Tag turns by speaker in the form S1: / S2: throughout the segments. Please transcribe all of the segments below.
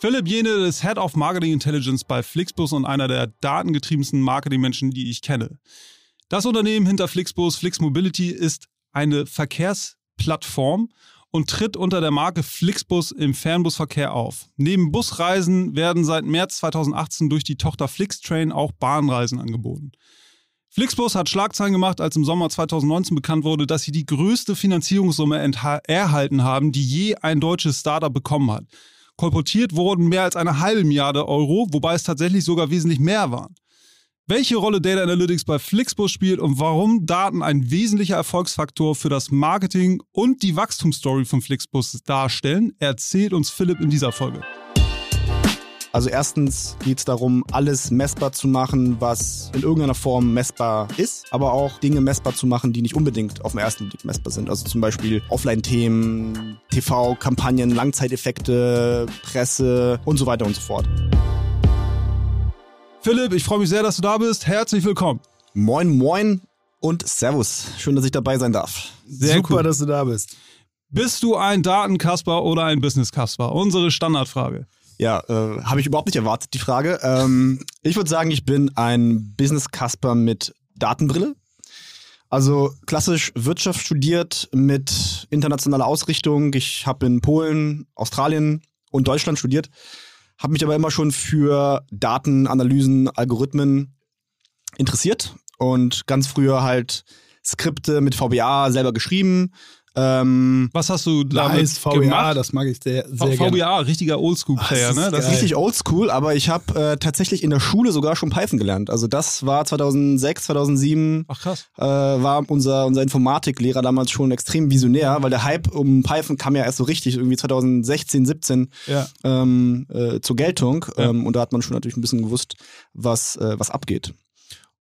S1: Philipp Jene ist Head of Marketing Intelligence bei Flixbus und einer der datengetriebensten Marketingmenschen, die ich kenne. Das Unternehmen hinter Flixbus, Flix Mobility, ist eine Verkehrsplattform und tritt unter der Marke Flixbus im Fernbusverkehr auf. Neben Busreisen werden seit März 2018 durch die Tochter Flixtrain auch Bahnreisen angeboten. Flixbus hat Schlagzeilen gemacht, als im Sommer 2019 bekannt wurde, dass sie die größte Finanzierungssumme erhalten haben, die je ein deutsches Startup bekommen hat. Kolportiert wurden mehr als eine halbe Milliarde Euro, wobei es tatsächlich sogar wesentlich mehr waren. Welche Rolle Data Analytics bei Flixbus spielt und warum Daten ein wesentlicher Erfolgsfaktor für das Marketing und die Wachstumsstory von Flixbus darstellen, erzählt uns Philipp in dieser Folge.
S2: Also erstens geht es darum, alles messbar zu machen, was in irgendeiner Form messbar ist, aber auch Dinge messbar zu machen, die nicht unbedingt auf den ersten Blick messbar sind. Also zum Beispiel Offline-Themen, TV-Kampagnen, Langzeiteffekte, Presse und so weiter und so fort.
S1: Philipp, ich freue mich sehr, dass du da bist. Herzlich willkommen.
S2: Moin, moin und Servus. Schön, dass ich dabei sein darf.
S3: Sehr Super, cool. dass du da bist.
S1: Bist du ein Datenkasper oder ein Business-Kasper? Unsere Standardfrage.
S2: Ja, äh, habe ich überhaupt nicht erwartet, die Frage. Ähm, ich würde sagen, ich bin ein Business-Kasper mit Datenbrille. Also klassisch Wirtschaft studiert mit internationaler Ausrichtung. Ich habe in Polen, Australien und Deutschland studiert, habe mich aber immer schon für Datenanalysen, Algorithmen interessiert und ganz früher halt Skripte mit VBA selber geschrieben,
S1: ähm, Was hast du damit
S3: nice, VBA, gemacht? das mag ich sehr, sehr
S1: VBA, gerne. richtiger Oldschool-Player,
S2: ne? Das ist richtig oldschool, aber ich habe äh, tatsächlich in der Schule sogar schon Python gelernt. Also das war 2006, 2007.
S1: Ach krass.
S2: Äh, war unser, unser Informatiklehrer damals schon extrem visionär, weil der Hype um Python kam ja erst so richtig irgendwie 2016, 17 ja. ähm, äh, zur Geltung. Ja. Ähm, und da hat man schon natürlich ein bisschen gewusst, was, äh, was abgeht.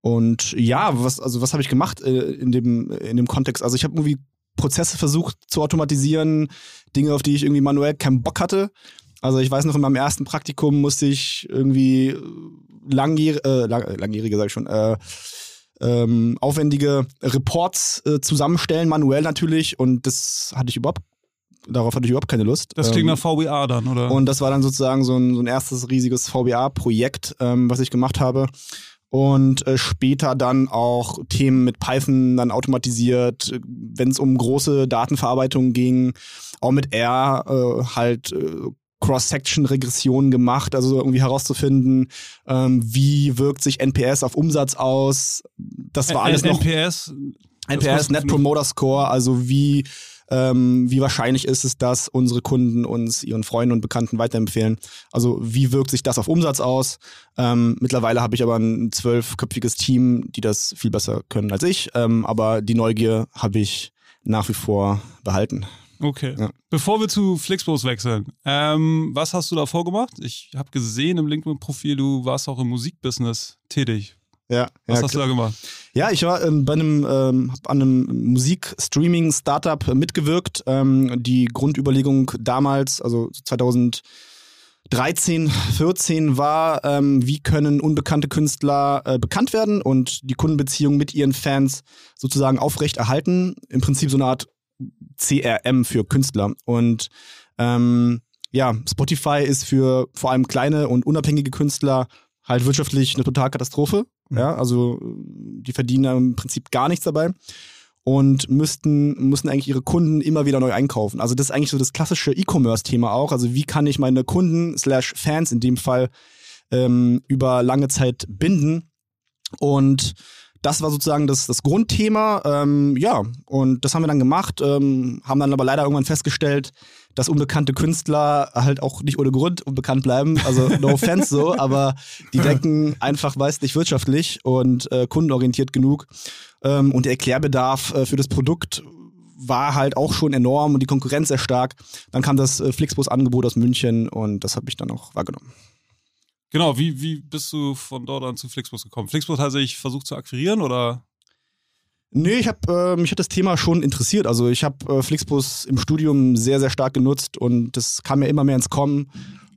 S2: Und ja, was, also was habe ich gemacht äh, in, dem, in dem Kontext? Also ich habe irgendwie Prozesse versucht zu automatisieren, Dinge, auf die ich irgendwie manuell keinen Bock hatte. Also ich weiß noch, in meinem ersten Praktikum musste ich irgendwie langjährige, äh, lang, äh, langjährige sag ich schon, äh, ähm, aufwendige Reports äh, zusammenstellen, manuell natürlich. Und das hatte ich überhaupt, darauf hatte ich überhaupt keine Lust.
S1: Das klingt ähm, nach VBA dann, oder?
S2: Und das war dann sozusagen so ein, so ein erstes riesiges VBA-Projekt, ähm, was ich gemacht habe und äh, später dann auch Themen mit Python dann automatisiert, wenn es um große Datenverarbeitung ging, auch mit R äh, halt äh, Cross-Section-Regressionen gemacht, also irgendwie herauszufinden, ähm, wie wirkt sich NPS auf Umsatz aus. Das war alles noch.
S1: NPS?
S2: NPS, Net Promoter Score, also wie ähm, wie wahrscheinlich ist es, dass unsere Kunden uns ihren Freunden und Bekannten weiterempfehlen? Also wie wirkt sich das auf Umsatz aus? Ähm, mittlerweile habe ich aber ein zwölfköpfiges Team, die das viel besser können als ich. Ähm, aber die Neugier habe ich nach wie vor behalten.
S1: Okay. Ja. Bevor wir zu Flixbus wechseln, ähm, was hast du da vorgemacht? Ich habe gesehen im LinkedIn-Profil, du warst auch im Musikbusiness tätig.
S2: Ja,
S1: Was
S2: ja,
S1: hast du da gemacht?
S2: Ja, ich war ähm, bei einem, ähm, hab an einem Musikstreaming-Startup mitgewirkt. Ähm, die Grundüberlegung damals, also 2013, 14 war, ähm, wie können unbekannte Künstler äh, bekannt werden und die Kundenbeziehung mit ihren Fans sozusagen aufrechterhalten. Im Prinzip so eine Art CRM für Künstler. Und ähm, ja, Spotify ist für vor allem kleine und unabhängige Künstler halt wirtschaftlich eine Totalkatastrophe. Mhm. Ja, also die verdienen im Prinzip gar nichts dabei und müssten, müssen eigentlich ihre Kunden immer wieder neu einkaufen. Also das ist eigentlich so das klassische E-Commerce-Thema auch. Also wie kann ich meine Kunden slash Fans in dem Fall ähm, über lange Zeit binden? Und das war sozusagen das, das Grundthema. Ähm, ja, und das haben wir dann gemacht, ähm, haben dann aber leider irgendwann festgestellt, dass unbekannte Künstler halt auch nicht ohne Grund unbekannt bleiben. Also no offense so, aber die denken einfach, weiß nicht, wirtschaftlich und äh, kundenorientiert genug. Ähm, und der Erklärbedarf äh, für das Produkt war halt auch schon enorm und die Konkurrenz sehr stark. Dann kam das äh, Flixbus-Angebot aus München und das habe ich dann auch wahrgenommen.
S1: Genau, wie, wie bist du von dort an zu Flixbus gekommen? Flixbus hat sich versucht zu akquirieren oder?
S2: Nee, ich habe äh, mich hat das Thema schon interessiert. Also ich habe äh, Flixbus im Studium sehr, sehr stark genutzt und das kam mir immer mehr ins Kommen.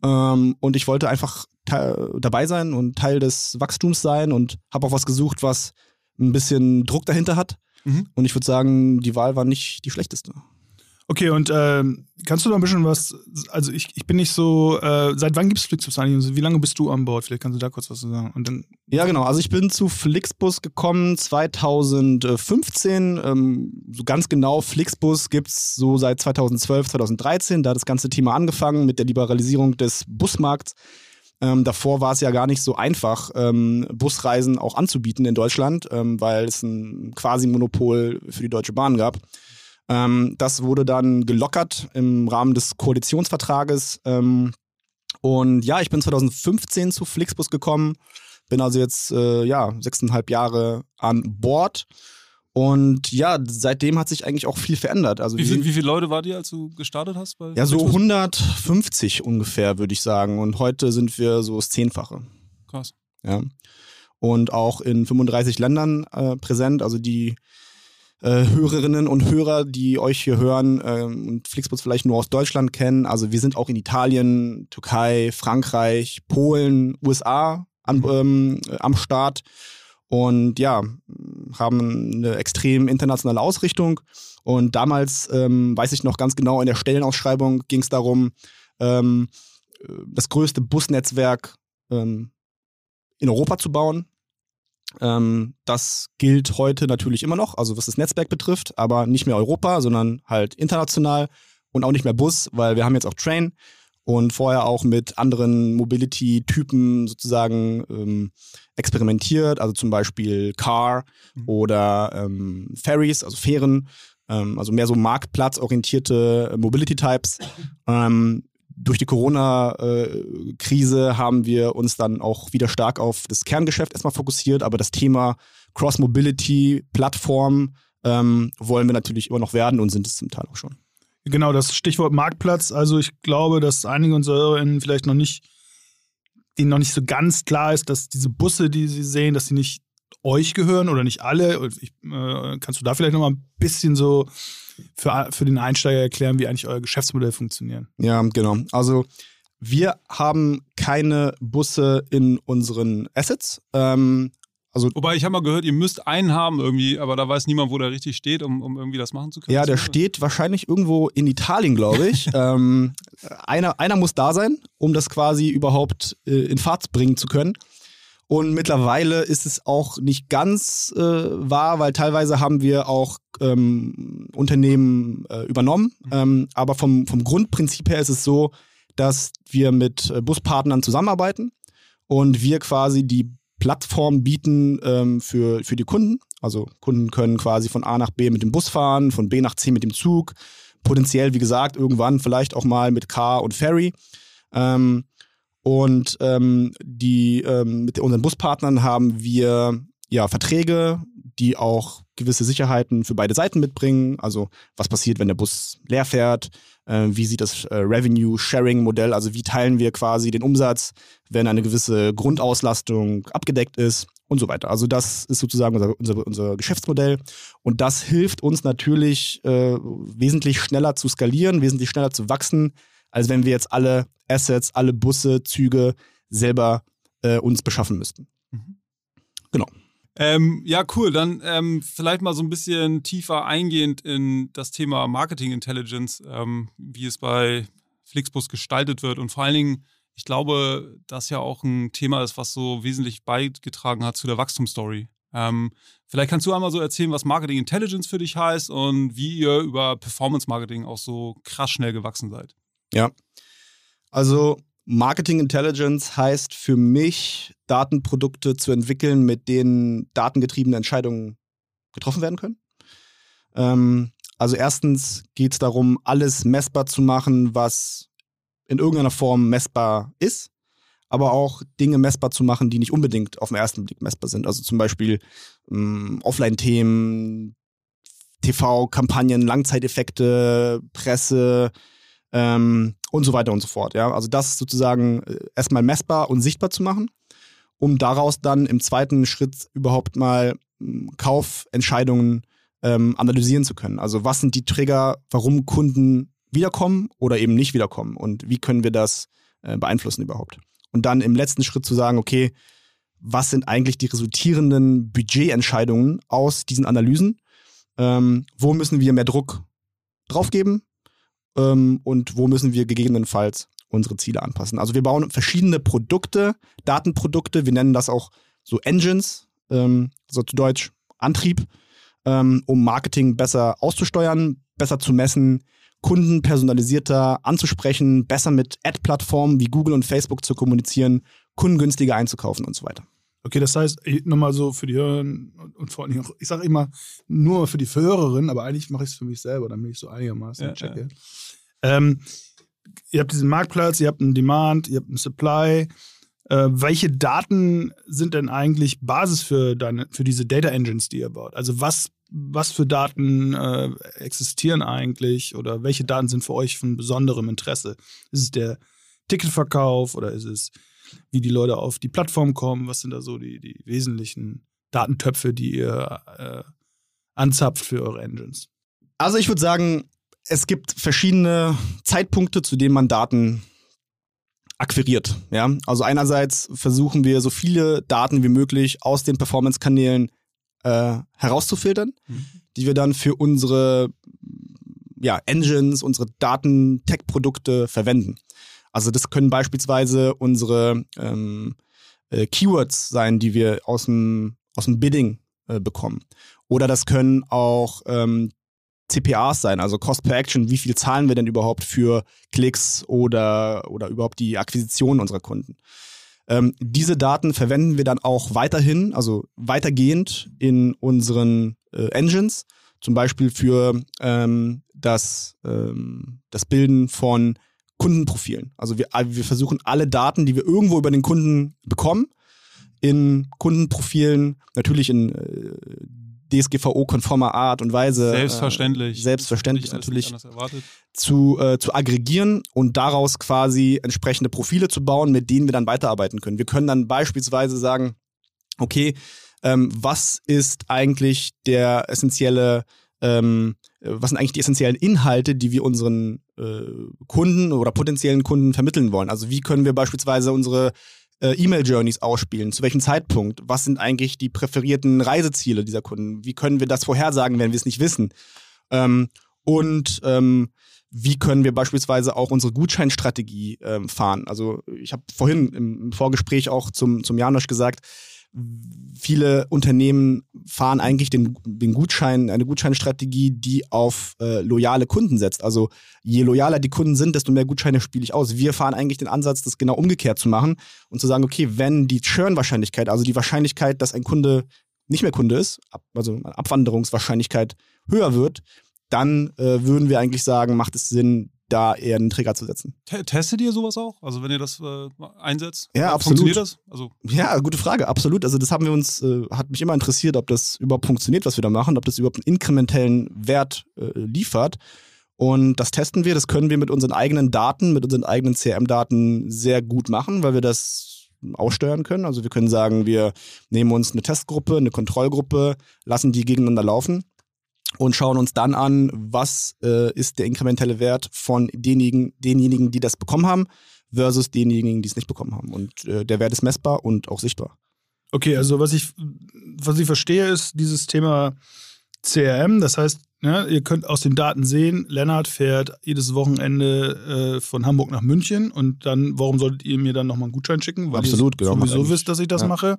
S2: Ähm, und ich wollte einfach dabei sein und Teil des Wachstums sein und habe auch was gesucht, was ein bisschen Druck dahinter hat. Mhm. Und ich würde sagen, die Wahl war nicht die schlechteste.
S3: Okay, und äh, kannst du da ein bisschen was, also ich, ich bin nicht so, äh, seit wann gibt es Flixbus eigentlich? Also wie lange bist du an Bord? Vielleicht kannst du da kurz was sagen. Und dann
S2: ja, genau. Also ich bin zu Flixbus gekommen 2015. Ähm, so ganz genau, Flixbus gibt es so seit 2012, 2013. Da hat das ganze Thema angefangen mit der Liberalisierung des Busmarkts. Ähm, davor war es ja gar nicht so einfach, ähm, Busreisen auch anzubieten in Deutschland, ähm, weil es ein Quasi-Monopol für die Deutsche Bahn gab. Ähm, das wurde dann gelockert im Rahmen des Koalitionsvertrages. Ähm, und ja, ich bin 2015 zu Flixbus gekommen, bin also jetzt äh, ja sechseinhalb Jahre an Bord. Und ja, seitdem hat sich eigentlich auch viel verändert. Also
S1: wie, viel, wie viele Leute war die, als du gestartet hast?
S2: ja, so 150 ungefähr, würde ich sagen. Und heute sind wir so das Zehnfache.
S1: Krass.
S2: Ja. Und auch in 35 Ländern äh, präsent. Also die äh, Hörerinnen und Hörer, die euch hier hören ähm, und Flixbus vielleicht nur aus Deutschland kennen. Also wir sind auch in Italien, Türkei, Frankreich, Polen, USA an, mhm. ähm, am Start und ja, haben eine extrem internationale Ausrichtung. Und damals, ähm, weiß ich noch ganz genau, in der Stellenausschreibung ging es darum, ähm, das größte Busnetzwerk ähm, in Europa zu bauen. Ähm, das gilt heute natürlich immer noch, also was das Netzwerk betrifft, aber nicht mehr Europa, sondern halt international und auch nicht mehr Bus, weil wir haben jetzt auch Train und vorher auch mit anderen Mobility-Typen sozusagen ähm, experimentiert, also zum Beispiel Car mhm. oder ähm, Ferries, also Fähren, ähm, also mehr so marktplatzorientierte Mobility-Types. Durch die Corona-Krise haben wir uns dann auch wieder stark auf das Kerngeschäft erstmal fokussiert, aber das Thema Cross-Mobility-Plattform ähm, wollen wir natürlich immer noch werden und sind es zum Teil auch schon.
S3: Genau, das Stichwort Marktplatz. Also ich glaube, dass einige unserer HörerInnen vielleicht noch nicht, denen noch nicht so ganz klar ist, dass diese Busse, die sie sehen, dass sie nicht euch gehören oder nicht alle. Ich, äh, kannst du da vielleicht noch mal ein bisschen so für, für den Einsteiger erklären, wie eigentlich euer Geschäftsmodell funktioniert.
S2: Ja, genau. Also wir haben keine Busse in unseren Assets. Ähm, also,
S1: Wobei ich habe mal gehört, ihr müsst einen haben irgendwie, aber da weiß niemand, wo der richtig steht, um, um irgendwie das machen zu können.
S2: Ja, der steht wahrscheinlich irgendwo in Italien, glaube ich. ähm, einer, einer muss da sein, um das quasi überhaupt äh, in Fahrt bringen zu können. Und mittlerweile ist es auch nicht ganz äh, wahr, weil teilweise haben wir auch ähm, Unternehmen äh, übernommen. Mhm. Ähm, aber vom, vom Grundprinzip her ist es so, dass wir mit äh, Buspartnern zusammenarbeiten und wir quasi die Plattform bieten ähm, für, für die Kunden. Also Kunden können quasi von A nach B mit dem Bus fahren, von B nach C mit dem Zug, potenziell, wie gesagt, irgendwann vielleicht auch mal mit Car und Ferry. Ähm, und ähm, die, ähm, mit unseren Buspartnern haben wir ja Verträge, die auch gewisse Sicherheiten für beide Seiten mitbringen. Also was passiert, wenn der Bus leer fährt? Äh, wie sieht das äh, Revenue-Sharing-Modell? Also wie teilen wir quasi den Umsatz, wenn eine gewisse Grundauslastung abgedeckt ist und so weiter. Also das ist sozusagen unser, unser, unser Geschäftsmodell und das hilft uns natürlich äh, wesentlich schneller zu skalieren, wesentlich schneller zu wachsen, als wenn wir jetzt alle Assets, alle Busse, Züge selber äh, uns beschaffen müssten. Mhm. Genau.
S1: Ähm, ja, cool. Dann ähm, vielleicht mal so ein bisschen tiefer eingehend in das Thema Marketing Intelligence, ähm, wie es bei Flixbus gestaltet wird und vor allen Dingen, ich glaube, das ja auch ein Thema ist, was so wesentlich beigetragen hat zu der Wachstumsstory. Ähm, vielleicht kannst du einmal so erzählen, was Marketing Intelligence für dich heißt und wie ihr über Performance Marketing auch so krass schnell gewachsen seid.
S2: Ja. Also Marketing Intelligence heißt für mich, Datenprodukte zu entwickeln, mit denen datengetriebene Entscheidungen getroffen werden können. Ähm, also erstens geht es darum, alles messbar zu machen, was in irgendeiner Form messbar ist, aber auch Dinge messbar zu machen, die nicht unbedingt auf den ersten Blick messbar sind. Also zum Beispiel ähm, Offline-Themen, TV-Kampagnen, Langzeiteffekte, Presse, ähm, und so weiter und so fort. Ja? Also das sozusagen äh, erstmal messbar und sichtbar zu machen, um daraus dann im zweiten Schritt überhaupt mal hm, Kaufentscheidungen ähm, analysieren zu können. Also was sind die Trigger, warum Kunden wiederkommen oder eben nicht wiederkommen und wie können wir das äh, beeinflussen überhaupt. Und dann im letzten Schritt zu sagen, okay, was sind eigentlich die resultierenden Budgetentscheidungen aus diesen Analysen? Ähm, wo müssen wir mehr Druck draufgeben? Ähm, und wo müssen wir gegebenenfalls unsere Ziele anpassen? Also wir bauen verschiedene Produkte, Datenprodukte, wir nennen das auch so Engines, ähm, so zu Deutsch Antrieb, ähm, um Marketing besser auszusteuern, besser zu messen, Kunden personalisierter anzusprechen, besser mit Ad-Plattformen wie Google und Facebook zu kommunizieren, Kunden günstiger einzukaufen und so weiter.
S3: Okay, das heißt, nochmal so für die Hörer und vor allem auch, ich sage immer nur für die Hörerin, aber eigentlich mache ich es für mich selber, damit ich so einigermaßen ja, checke. Ja. Ähm, ihr habt diesen Marktplatz, ihr habt einen Demand, ihr habt einen Supply. Äh, welche Daten sind denn eigentlich Basis für, deine, für diese Data Engines, die ihr baut? Also was was für Daten äh, existieren eigentlich oder welche Daten sind für euch von besonderem Interesse? Ist es der Ticketverkauf oder ist es, wie die Leute auf die Plattform kommen? Was sind da so die, die wesentlichen Datentöpfe, die ihr äh, anzapft für eure Engines?
S2: Also ich würde sagen, es gibt verschiedene Zeitpunkte, zu denen man Daten akquiriert. Ja? Also einerseits versuchen wir so viele Daten wie möglich aus den Performance-Kanälen äh, herauszufiltern, mhm. die wir dann für unsere ja, Engines, unsere Daten-Tech-Produkte verwenden. Also das können beispielsweise unsere ähm, äh, Keywords sein, die wir aus dem, aus dem Bidding äh, bekommen. Oder das können auch ähm, CPAs sein, also Cost per Action. Wie viel zahlen wir denn überhaupt für Klicks oder, oder überhaupt die Akquisition unserer Kunden? Ähm, diese Daten verwenden wir dann auch weiterhin, also weitergehend in unseren äh, Engines, zum Beispiel für ähm, das, ähm, das Bilden von Kundenprofilen. Also wir, äh, wir versuchen alle Daten, die wir irgendwo über den Kunden bekommen, in Kundenprofilen, natürlich in äh, DSGVO-konformer Art und Weise.
S1: Selbstverständlich.
S2: Äh, selbstverständlich natürlich zu, äh, zu aggregieren und daraus quasi entsprechende Profile zu bauen, mit denen wir dann weiterarbeiten können. Wir können dann beispielsweise sagen, okay, ähm, was ist eigentlich der essentielle, ähm, was sind eigentlich die essentiellen Inhalte, die wir unseren äh, Kunden oder potenziellen Kunden vermitteln wollen? Also wie können wir beispielsweise unsere äh, E-Mail-Journeys ausspielen? Zu welchem Zeitpunkt? Was sind eigentlich die präferierten Reiseziele dieser Kunden? Wie können wir das vorhersagen, wenn wir es nicht wissen? Ähm, und ähm, wie können wir beispielsweise auch unsere Gutscheinstrategie ähm, fahren? Also ich habe vorhin im Vorgespräch auch zum, zum Janosch gesagt, viele Unternehmen fahren eigentlich den, den Gutschein, eine Gutscheinstrategie, die auf äh, loyale Kunden setzt. Also je loyaler die Kunden sind, desto mehr Gutscheine spiele ich aus. Wir fahren eigentlich den Ansatz, das genau umgekehrt zu machen und zu sagen, okay, wenn die Churn-Wahrscheinlichkeit, also die Wahrscheinlichkeit, dass ein Kunde nicht mehr Kunde ist, also Abwanderungswahrscheinlichkeit höher wird, dann äh, würden wir eigentlich sagen, macht es Sinn, da eher einen Trigger zu setzen.
S1: Testet ihr sowas auch? Also wenn ihr das äh, einsetzt?
S2: Ja, absolut.
S1: Funktioniert das? Also
S2: ja, gute Frage, absolut. Also das haben wir uns, äh, hat mich immer interessiert, ob das überhaupt funktioniert, was wir da machen, ob das überhaupt einen inkrementellen Wert äh, liefert. Und das testen wir, das können wir mit unseren eigenen Daten, mit unseren eigenen CRM-Daten sehr gut machen, weil wir das aussteuern können. Also wir können sagen, wir nehmen uns eine Testgruppe, eine Kontrollgruppe, lassen die gegeneinander laufen und schauen uns dann an, was äh, ist der inkrementelle Wert von denjenigen, denjenigen, die das bekommen haben, versus denjenigen, die es nicht bekommen haben. Und äh, der Wert ist messbar und auch sichtbar.
S3: Okay, also was ich, was ich verstehe, ist dieses Thema CRM. Das heißt, ja, ihr könnt aus den Daten sehen, Lennart fährt jedes Wochenende äh, von Hamburg nach München und dann, warum solltet ihr mir dann nochmal einen Gutschein schicken?
S2: Weil Absolut,
S3: ihr
S2: genau.
S3: sowieso wisst, dass ich das ja. mache.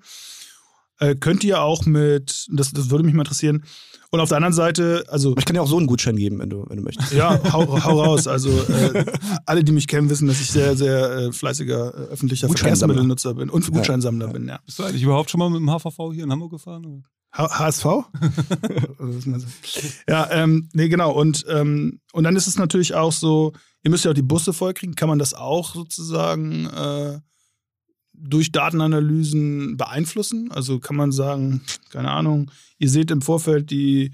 S3: Äh, könnt ihr auch mit, das, das würde mich mal interessieren, und auf der anderen Seite, also.
S2: Ich kann dir auch so einen Gutschein geben, wenn du, wenn du möchtest.
S3: Ja, hau, hau raus. Also äh, alle, die mich kennen, wissen, dass ich sehr, sehr äh, fleißiger äh, öffentlicher Verkehrsmittelnutzer bin und Gutscheinsammler ja. bin, ja.
S1: Bist du eigentlich überhaupt schon mal mit dem HVV hier in Hamburg gefahren?
S3: H HSV? ja, ähm, nee, genau. Und, ähm, und dann ist es natürlich auch so, ihr müsst ja auch die Busse vollkriegen. Kann man das auch sozusagen äh, durch Datenanalysen beeinflussen? Also kann man sagen, keine Ahnung, ihr seht im Vorfeld die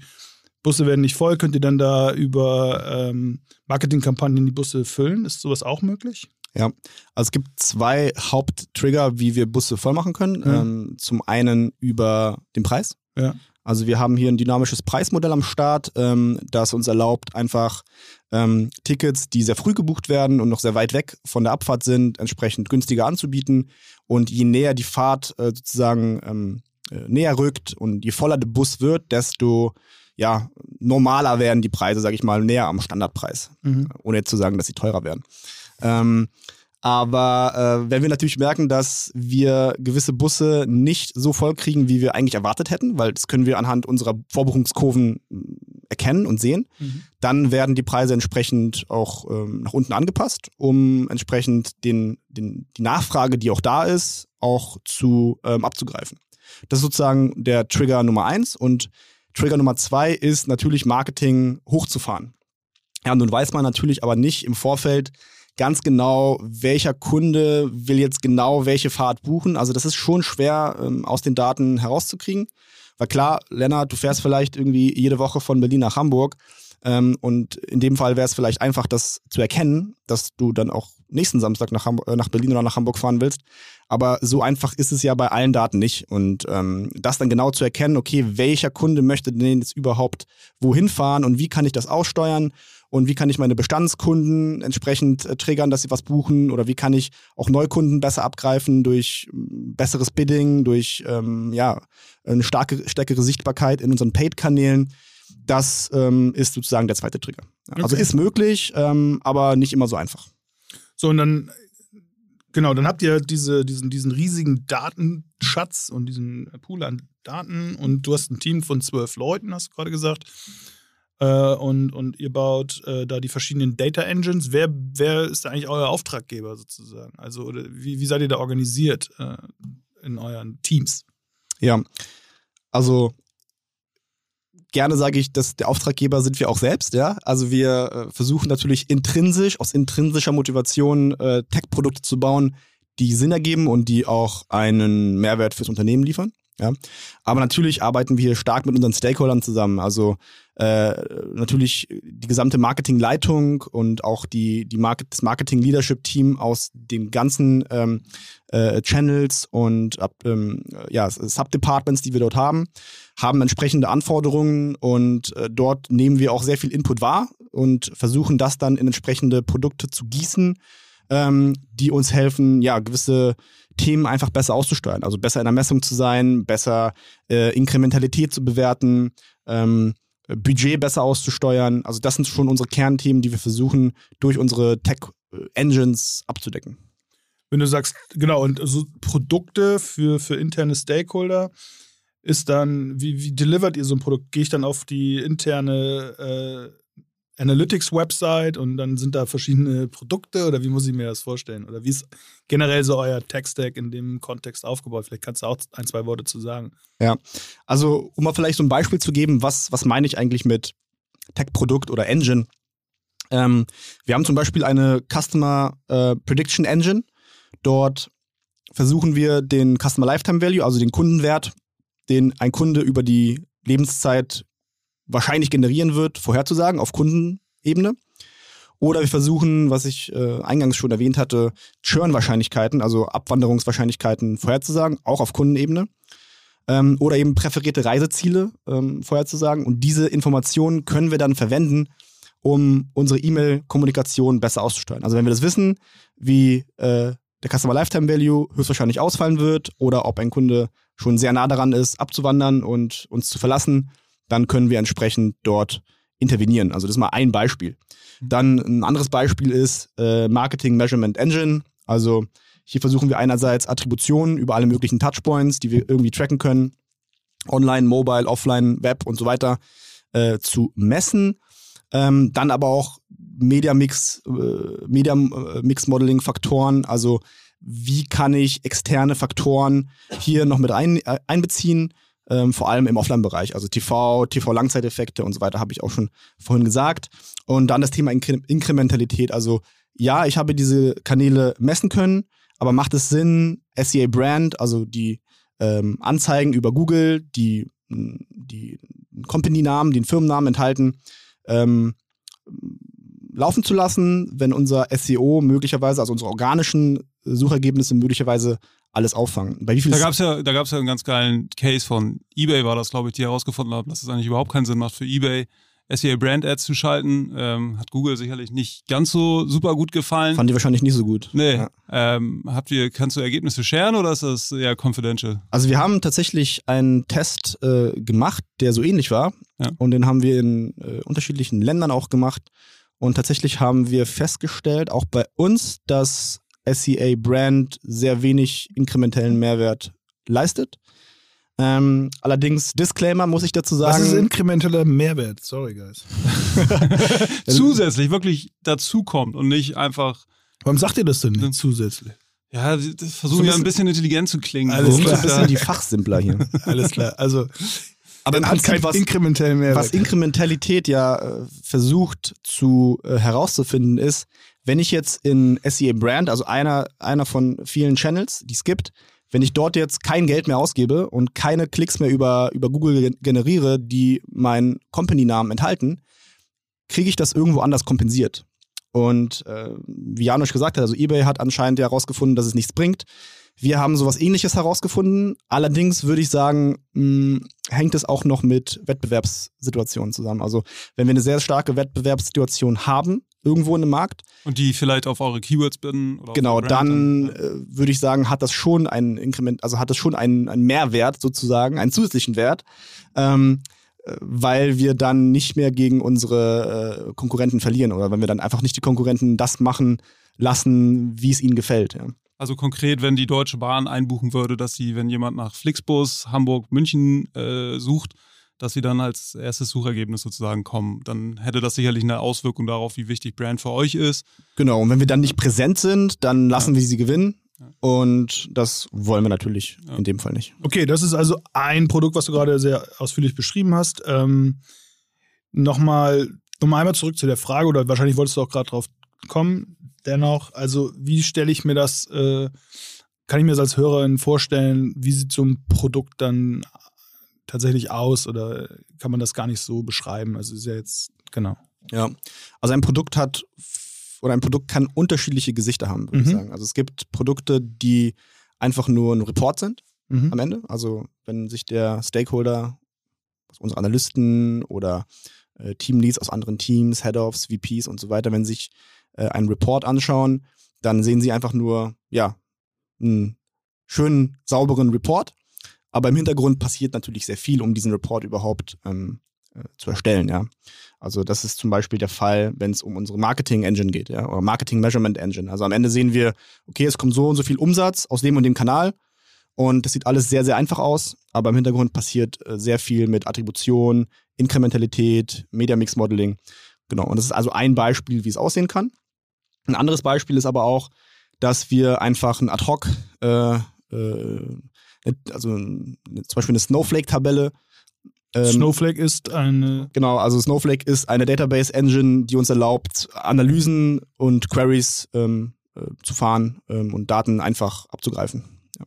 S3: Busse werden nicht voll, könnt ihr dann da über ähm, Marketingkampagnen die Busse füllen? Ist sowas auch möglich?
S2: Ja, also es gibt zwei Haupttrigger, wie wir Busse voll machen können.
S3: Ja.
S2: Ähm, zum einen über den Preis.
S3: Ja.
S2: Also wir haben hier ein dynamisches Preismodell am Start, ähm, das uns erlaubt, einfach ähm, Tickets, die sehr früh gebucht werden und noch sehr weit weg von der Abfahrt sind, entsprechend günstiger anzubieten. Und je näher die Fahrt äh, sozusagen ähm, äh, näher rückt und je voller der Bus wird, desto ja, normaler werden die Preise, sage ich mal, näher am Standardpreis.
S3: Mhm.
S2: Ohne jetzt zu sagen, dass sie teurer werden. Ähm, aber äh, wenn wir natürlich merken, dass wir gewisse Busse nicht so voll kriegen, wie wir eigentlich erwartet hätten, weil das können wir anhand unserer Vorbuchungskurven mh, erkennen und sehen,
S3: Mhm.
S2: dann werden die Preise entsprechend auch ähm, nach unten angepasst, um entsprechend den, den, die Nachfrage, die auch da ist, auch zu ähm, abzugreifen. Das ist sozusagen der Trigger Nummer eins und Trigger Nummer zwei ist natürlich Marketing hochzufahren. Ja, nun weiß man natürlich aber nicht im Vorfeld ganz genau, welcher Kunde will jetzt genau welche Fahrt buchen. Also das ist schon schwer ähm, aus den Daten herauszukriegen. Weil klar, Lennart, du fährst vielleicht irgendwie jede Woche von Berlin nach Hamburg. Ähm, und in dem Fall wäre es vielleicht einfach, das zu erkennen, dass du dann auch nächsten Samstag nach, Hamburg, äh, nach Berlin oder nach Hamburg fahren willst. Aber so einfach ist es ja bei allen Daten nicht. Und ähm, das dann genau zu erkennen, okay, welcher Kunde möchte denn jetzt überhaupt wohin fahren und wie kann ich das aussteuern und wie kann ich meine Bestandskunden entsprechend äh, triggern, dass sie was buchen oder wie kann ich auch Neukunden besser abgreifen durch besseres Bidding, durch ähm, ja, eine starke, stärkere Sichtbarkeit in unseren Paid-Kanälen. Das ähm, ist sozusagen der zweite Trigger. Ja, Also
S3: Okay.
S2: ist möglich, ähm, aber nicht immer so einfach.
S3: So, und dann, genau, dann habt ihr diese, diesen, diesen riesigen Datenschatz und diesen Pool an Daten und du hast ein Team von zwölf Leuten, hast du gerade gesagt. Äh, und, und ihr baut äh, da die verschiedenen Data Engines. Wer, wer ist da eigentlich euer Auftraggeber sozusagen? Also, oder wie, wie seid ihr da organisiert äh, in euren Teams?
S2: Ja, also gerne sage ich, dass der Auftraggeber sind wir auch selbst, ja. Also wir äh, versuchen natürlich intrinsisch, aus intrinsischer Motivation äh, Tech-Produkte zu bauen, die Sinn ergeben und die auch einen Mehrwert fürs Unternehmen liefern. Ja, aber natürlich arbeiten wir stark mit unseren Stakeholdern zusammen. Also äh, natürlich die gesamte Marketingleitung und auch die, die Market, das Marketing-Leadership-Team aus den ganzen ähm, äh, Channels und ähm, ja, Subdepartments, die wir dort haben, haben entsprechende Anforderungen und äh, dort nehmen wir auch sehr viel Input wahr und versuchen das dann in entsprechende Produkte zu gießen, ähm, die uns helfen, ja, gewisse Themen einfach besser auszusteuern. Also besser in der Messung zu sein, besser äh, Inkrementalität zu bewerten, ähm, Budget besser auszusteuern. Also das sind schon unsere Kernthemen, die wir versuchen, durch unsere Tech-Engines abzudecken.
S3: Wenn du sagst, genau, und so Produkte für, für interne Stakeholder ist dann, wie, wie delivert ihr so ein Produkt? Gehe ich dann auf die interne äh, Analytics-Website und dann sind da verschiedene Produkte oder wie muss ich mir das vorstellen? Oder wie ist generell so euer Tech-Stack in dem Kontext aufgebaut? Vielleicht kannst du auch ein, zwei Worte zu sagen.
S2: Ja, also um mal vielleicht so ein Beispiel zu geben, was, was meine ich eigentlich mit Tech-Produkt oder Engine? Ähm, wir haben zum Beispiel eine Customer äh, Prediction Engine. Dort versuchen wir den Customer Lifetime Value, also den Kundenwert, den ein Kunde über die Lebenszeit wahrscheinlich generieren wird, vorherzusagen auf Kundenebene. Oder wir versuchen, was ich äh, eingangs schon erwähnt hatte, Churn-Wahrscheinlichkeiten, also Abwanderungswahrscheinlichkeiten vorherzusagen, auch auf Kundenebene. Ähm, oder eben präferierte Reiseziele ähm, vorherzusagen. Und diese Informationen können wir dann verwenden, um unsere E-Mail-Kommunikation besser auszusteuern. Also wenn wir das wissen, wie äh, der Customer Lifetime Value höchstwahrscheinlich ausfallen wird oder ob ein Kunde schon sehr nah daran ist, abzuwandern und uns zu verlassen, dann können wir entsprechend dort intervenieren. Also das ist mal ein Beispiel. Dann ein anderes Beispiel ist äh, Marketing Measurement Engine. Also hier versuchen wir einerseits Attributionen über alle möglichen Touchpoints, die wir irgendwie tracken können, online, mobile, offline, Web und so weiter, äh, zu messen. Ähm, dann aber auch Media Mix, äh, Media äh, Mix Modeling Faktoren, also wie kann ich externe Faktoren hier noch mit ein, äh, einbeziehen, ähm, vor allem im Offline-Bereich, also TV, TV-Langzeiteffekte und so weiter, habe ich auch schon vorhin gesagt. Und dann das Thema Inkre Inkrementalität, also ja, ich habe diese Kanäle messen können, aber macht es Sinn, SEA Brand, also die ähm, Anzeigen über Google, die, die Company-Namen, den Firmennamen enthalten, ähm, laufen zu lassen, wenn unser SEO möglicherweise, also unsere organischen Suchergebnisse möglicherweise alles auffangen.
S1: Bei wie viel da gab es ja, da gab's ja einen ganz geilen Case von eBay, war das, glaube ich, die herausgefunden haben, dass es eigentlich überhaupt keinen Sinn macht für eBay, SEA Brand Ads zu schalten. Ähm, hat Google sicherlich nicht ganz so super gut gefallen.
S2: Fand die wahrscheinlich nicht so gut.
S1: Nee. Ja. Ähm, habt ihr, kannst du Ergebnisse sharen oder ist das eher confidential?
S2: Also wir haben tatsächlich einen Test äh, gemacht, der so ähnlich war. Ja. Und den haben wir in äh, unterschiedlichen Ländern auch gemacht. Und tatsächlich haben wir festgestellt, auch bei uns, dass SEA Brand sehr wenig inkrementellen Mehrwert leistet. Ähm, allerdings, Disclaimer muss ich dazu sagen.
S3: Was ist inkrementeller Mehrwert? Sorry, guys.
S1: zusätzlich wirklich dazukommt und nicht einfach.
S3: Warum sagt ihr das denn nicht zusätzlich?
S1: Ja, das versuchen ja ein bisschen intelligent zu klingen.
S2: Alles so. klar. Ein bisschen die Fachsimpler hier.
S3: Alles klar. Also,
S2: aber hat kein was, inkrementellen Mehrwert. Was Inkrementalität ja äh, versucht zu äh, herauszufinden ist, wenn ich jetzt in SEA Brand, also einer, einer von vielen Channels, die es gibt, wenn ich dort jetzt kein Geld mehr ausgebe und keine Klicks mehr über, über Google generiere, die meinen Company-Namen enthalten, kriege ich das irgendwo anders kompensiert. Und äh, wie Janusz gesagt hat, also eBay hat anscheinend herausgefunden, dass es nichts bringt. Wir haben sowas ähnliches herausgefunden. Allerdings würde ich sagen, mh, hängt es auch noch mit Wettbewerbssituationen zusammen. Also wenn wir eine sehr starke Wettbewerbssituation haben, irgendwo in einem Markt.
S1: Und die vielleicht auf eure Keywords binden?
S2: genau, dann äh, würde ich sagen, hat das schon einen Inkrement, also hat das schon einen, einen Mehrwert sozusagen, einen zusätzlichen Wert. Ähm, äh, weil wir dann nicht mehr gegen unsere äh, Konkurrenten verlieren oder wenn wir dann einfach nicht die Konkurrenten das machen lassen, wie es ihnen gefällt. Ja.
S1: Also konkret, wenn die Deutsche Bahn einbuchen würde, dass sie, wenn jemand nach Flixbus Hamburg, München äh, sucht, dass sie dann als erstes Suchergebnis sozusagen kommen. Dann hätte das sicherlich eine Auswirkung darauf, wie wichtig Brand für euch ist.
S2: Genau, und wenn wir dann nicht präsent sind, dann lassen ja. wir sie gewinnen. Und das wollen wir natürlich ja. in dem Fall nicht.
S3: Okay, das ist also ein Produkt, was du gerade sehr ausführlich beschrieben hast. Ähm, Nochmal, nochmal einmal zurück zu der Frage, oder wahrscheinlich wolltest du auch gerade drauf kommen dennoch, also wie stelle ich mir das, äh, kann ich mir das als Hörerin vorstellen, wie sieht so ein Produkt dann tatsächlich aus oder kann man das gar nicht so beschreiben? Also ist ja jetzt, genau.
S2: Ja, also ein Produkt hat oder ein Produkt kann unterschiedliche Gesichter haben, würde mhm. ich sagen. Also es gibt Produkte, die einfach nur ein Report sind mhm. am Ende. Also wenn sich der Stakeholder, unsere Analysten oder äh, Teamleads aus anderen Teams, Head-Offs, VPs und so weiter, wenn sich äh, einen Report anschauen, dann sehen sie einfach nur, ja, einen schönen, sauberen Report. Aber im Hintergrund passiert natürlich sehr viel, um diesen Report überhaupt ähm, äh, zu erstellen, ja. Also das ist zum Beispiel der Fall, wenn es um unsere Marketing Engine geht, ja, oder Marketing Measurement Engine. Also am Ende sehen wir, okay, es kommt so und so viel Umsatz aus dem und dem Kanal und das sieht alles sehr, sehr einfach aus, aber im Hintergrund passiert äh, sehr viel mit Attribution, Inkrementalität, Media Mix Modeling. Genau. Und das ist also ein Beispiel, wie es aussehen kann. Ein anderes Beispiel ist aber auch, dass wir einfach ein Ad-Hoc, äh, äh, also zum Beispiel eine Snowflake-Tabelle.
S3: Ähm, Snowflake ist eine.
S2: Genau, also Snowflake ist eine Database-Engine, die uns erlaubt, Analysen und Queries ähm, äh, zu fahren ähm, und Daten einfach abzugreifen. Ja.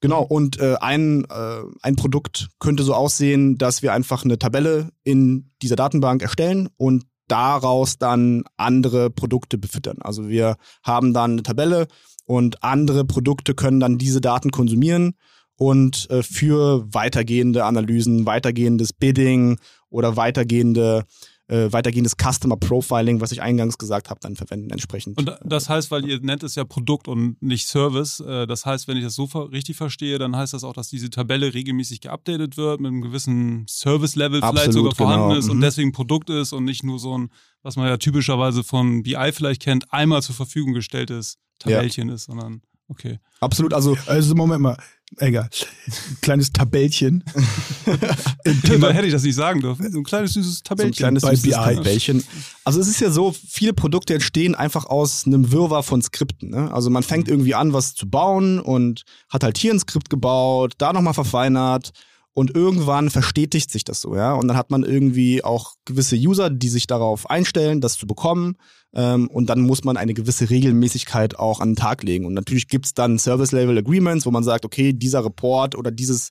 S2: Genau, und äh, ein, äh, ein Produkt könnte so aussehen, dass wir einfach eine Tabelle in dieser Datenbank erstellen und daraus dann andere Produkte befüttern. Also wir haben dann eine Tabelle und andere Produkte können dann diese Daten konsumieren und äh, für weitergehende Analysen, weitergehendes Bidding oder weitergehende äh, weitergehendes Customer Profiling, was ich eingangs gesagt habe, dann verwenden entsprechend.
S1: Und das heißt, weil ihr nennt es ja Produkt und nicht Service, äh, das heißt, wenn ich das so richtig verstehe, dann heißt das auch, dass diese Tabelle regelmäßig geupdatet wird, mit einem gewissen Service-Level vielleicht sogar vorhanden genau. ist mhm. und deswegen Produkt ist und nicht nur so ein, was man ja typischerweise von BI vielleicht kennt, einmal zur Verfügung gestelltes Tabellchen ja. ist, sondern okay.
S2: Absolut, also.
S3: Also Moment mal, Egal. Ein kleines Tabellchen.
S1: da hätte ich das nicht sagen dürfen. So ein kleines süßes Tabellchen. So ein
S2: kleines süßes Tabellchen. Also es ist ja so, viele Produkte entstehen einfach aus einem Wirrwarr von Skripten. Ne? Also man fängt irgendwie an, was zu bauen und hat halt hier ein Skript gebaut, da nochmal verfeinert und irgendwann verstetigt sich das so, ja. Und dann hat man irgendwie auch gewisse User, die sich darauf einstellen, das zu bekommen. Ähm, und dann muss man eine gewisse Regelmäßigkeit auch an den Tag legen. Und natürlich gibt's dann Service-Level Agreements, wo man sagt, okay, dieser Report oder dieses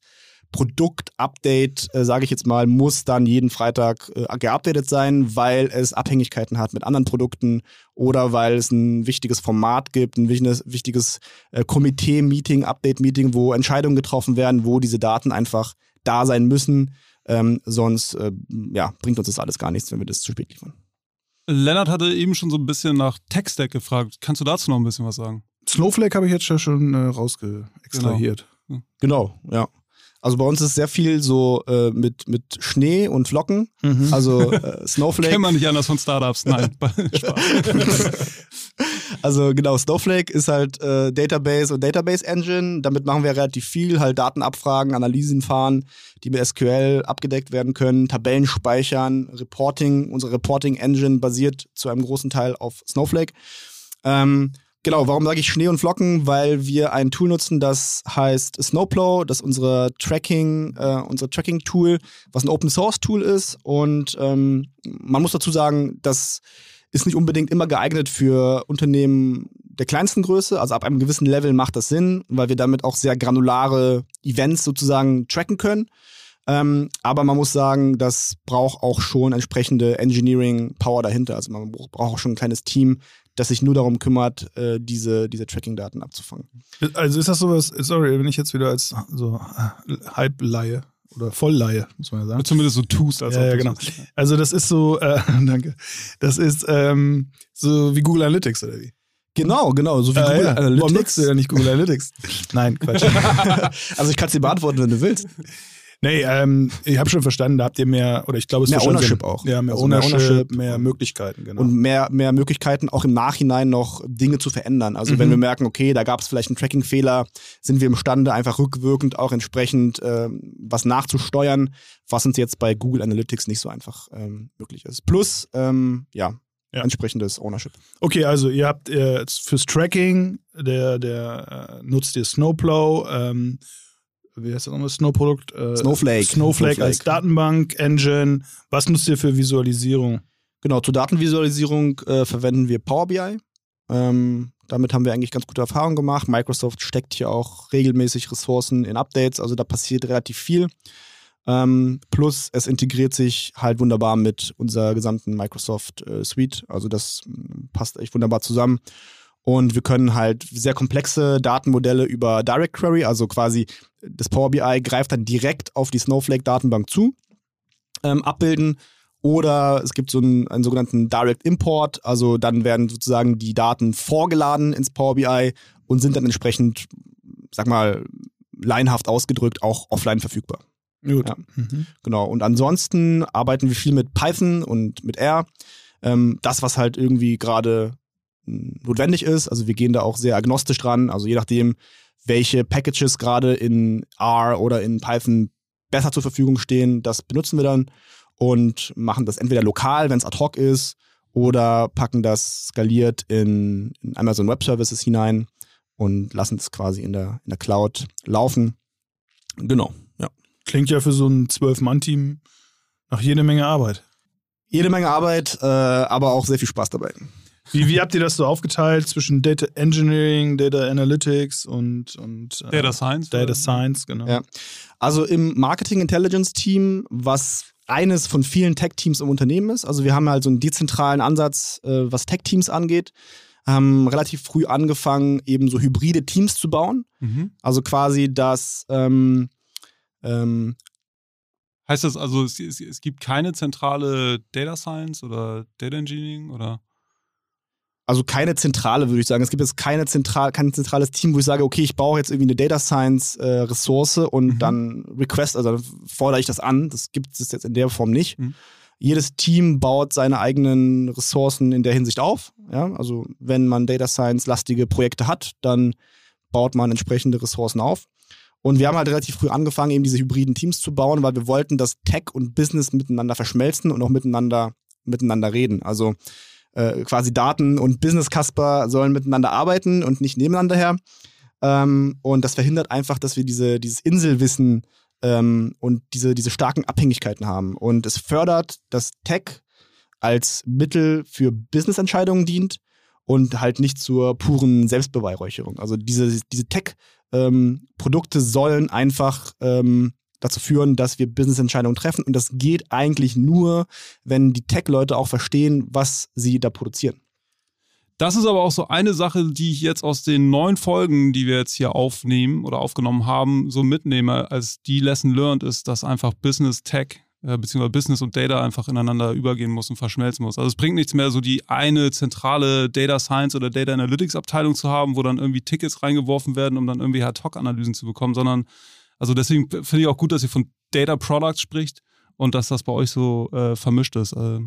S2: Produktupdate, äh, sage ich jetzt mal, muss dann jeden Freitag äh, geupdatet sein, weil es Abhängigkeiten hat mit anderen Produkten oder weil es ein wichtiges Format gibt, ein wichtiges, wichtiges äh, Komitee-Meeting, Update-Meeting, wo Entscheidungen getroffen werden, wo diese Daten einfach da sein müssen. Ähm, sonst äh, ja, bringt uns das alles gar nichts, wenn wir das zu spät liefern.
S1: Lennart hatte eben schon so ein bisschen nach Tech-Stack gefragt. Kannst du dazu noch ein bisschen was sagen?
S3: Snowflake habe ich jetzt schon äh, rausgeextrahiert.
S2: Genau. genau, ja. Also bei uns ist sehr viel so äh, mit, mit Schnee und Flocken. Mhm. Also äh, Snowflake.
S1: Kennt man nicht anders von Startups, nein.
S2: also genau, Snowflake ist halt äh, Database und Database Engine. Damit machen wir relativ viel, halt Daten abfragen, Analysen fahren, die mit SQL abgedeckt werden können, Tabellen speichern, Reporting. Unsere Reporting Engine basiert zu einem großen Teil auf Snowflake. Ähm, Genau, warum sage ich Schnee und Flocken? Weil wir ein Tool nutzen, das heißt Snowplow, das ist unsere Tracking, äh, unser Tracking-Tool, was ein Open-Source-Tool ist. Und ähm, man muss dazu sagen, das ist nicht unbedingt immer geeignet für Unternehmen der kleinsten Größe. Also ab einem gewissen Level macht das Sinn, weil wir damit auch sehr granulare Events sozusagen tracken können. Ähm, aber man muss sagen, das braucht auch schon entsprechende Engineering Power dahinter. Also man braucht auch schon ein kleines Team, das sich nur darum kümmert, äh, diese, diese Tracking-Daten abzufangen.
S3: Also ist das sowas, sorry, wenn ich jetzt wieder als so Halbleihe oder Vollleihe, muss man ja sagen.
S1: Zumindest so tust.
S3: Als ja, ja, genau. Also das ist so, äh, danke, das ist ähm, so wie Google Analytics oder wie?
S2: Genau, genau, so wie äh, Google
S3: ja. Analytics. Warum nutzt du ja nicht Google Analytics? Nein, Quatsch.
S2: also ich kann es dir beantworten, wenn du willst.
S3: Nee, ähm, ich habe schon verstanden, da habt ihr mehr, oder ich glaube, es
S2: ist mehr Ownership
S3: Sinn.
S2: auch.
S3: Ja, mehr, also Ownership, mehr Ownership, mehr Möglichkeiten, genau.
S2: Und mehr, mehr Möglichkeiten, auch im Nachhinein noch Dinge zu verändern. Also mhm. wenn wir merken, okay, da gab es vielleicht einen Tracking-Fehler, sind wir imstande, einfach rückwirkend auch entsprechend äh, was nachzusteuern, was uns jetzt bei Google Analytics nicht so einfach ähm, möglich ist. Plus, ähm, ja, ja. entsprechendes Ownership.
S3: Okay, also ihr habt äh, fürs Tracking, der, der äh, nutzt ihr Snowplow, ähm, wie heißt das nochmal, Snow-Produkt?
S2: Äh, Snowflake.
S3: Snowflake. Snowflake als Datenbank, Engine. Was nutzt ihr für Visualisierung?
S2: Genau, zur Datenvisualisierung äh, verwenden wir Power BI. Ähm, damit haben wir eigentlich ganz gute Erfahrungen gemacht. Microsoft steckt hier auch regelmäßig Ressourcen in Updates, also da passiert relativ viel. Ähm, plus es integriert sich halt wunderbar mit unserer gesamten Microsoft äh, Suite. Also das mm, passt echt wunderbar zusammen. Und wir können halt sehr komplexe Datenmodelle über Direct Query, also quasi das Power BI greift dann direkt auf die Snowflake-Datenbank zu, ähm, abbilden. Oder es gibt so einen, einen, sogenannten Direct Import, also dann werden sozusagen die Daten vorgeladen ins Power BI und sind dann entsprechend, sag mal, laienhaft ausgedrückt auch offline verfügbar.
S3: Gut.
S2: Ja. Mhm. Genau. Und ansonsten arbeiten wir viel mit Python und mit R. Ähm, das, was halt irgendwie gerade notwendig ist. Also wir gehen da auch sehr agnostisch dran. Also je nachdem, welche Packages gerade in R oder in Python besser zur Verfügung stehen, das benutzen wir dann und machen das entweder lokal, wenn es ad hoc ist, oder packen das skaliert in, in Amazon Web Services hinein und lassen es quasi in der, in der Cloud laufen. Genau, ja.
S3: Klingt ja für so ein Zwölf-Mann-Team nach jede Menge Arbeit.
S2: Jede Menge Arbeit, äh, aber auch sehr viel Spaß dabei.
S3: Wie, wie habt ihr das so aufgeteilt zwischen Data Engineering, Data Analytics und, und
S1: äh, Data Science?
S3: Data oder? Science, genau.
S2: Ja. Also im Marketing Intelligence Team, was eines von vielen Tech-Teams im Unternehmen ist. Also wir haben halt so einen dezentralen Ansatz, äh, was Tech-Teams angeht. Haben relativ früh angefangen, eben so hybride Teams zu bauen. Mhm. Also quasi das ähm, ähm,
S1: Heißt das also, es, es, es, gibt keine zentrale Data Science oder Data Engineering oder?
S2: Also keine zentrale, würde ich sagen. Es gibt jetzt keine zentral, kein zentrales Team, wo ich sage, okay, ich brauche jetzt irgendwie eine Data Science äh, Ressource und mhm. dann Request, also dann fordere ich das an. Das gibt es jetzt in der Form nicht. Mhm. Jedes Team baut seine eigenen Ressourcen in der Hinsicht auf. Ja? Also wenn man Data Science lastige Projekte hat, dann baut man entsprechende Ressourcen auf. Und wir haben halt relativ früh angefangen, eben diese hybriden Teams zu bauen, weil wir wollten, dass Tech und Business miteinander verschmelzen und auch miteinander, miteinander reden. Also äh, quasi Daten und Business Casper sollen miteinander arbeiten und nicht nebeneinander her. Ähm, und das verhindert einfach, dass wir diese, dieses Inselwissen ähm, und diese, diese starken Abhängigkeiten haben. Und es fördert, dass Tech als Mittel für Business-Entscheidungen dient und halt nicht zur puren Selbstbeweihräucherung. Also diese, diese Tech-Produkte ähm, sollen einfach ähm, dazu führen, dass wir Business-Entscheidungen treffen. Und das geht eigentlich nur, wenn die Tech-Leute auch verstehen, was sie da produzieren.
S1: Das ist aber auch so eine Sache, die ich jetzt aus den neun Folgen, die wir jetzt hier aufnehmen oder aufgenommen haben, so mitnehme, als die Lesson learned ist, dass einfach Business Tech äh, beziehungsweise Business und Data einfach ineinander übergehen muss und verschmelzen muss. Also es bringt nichts mehr, so die eine zentrale Data Science oder Data Analytics Abteilung zu haben, wo dann irgendwie Tickets reingeworfen werden, um dann irgendwie Ad-Hoc-Analysen zu bekommen, sondern also deswegen finde ich auch gut, dass ihr von Data Products spricht und dass das bei euch so äh, vermischt ist. Äh,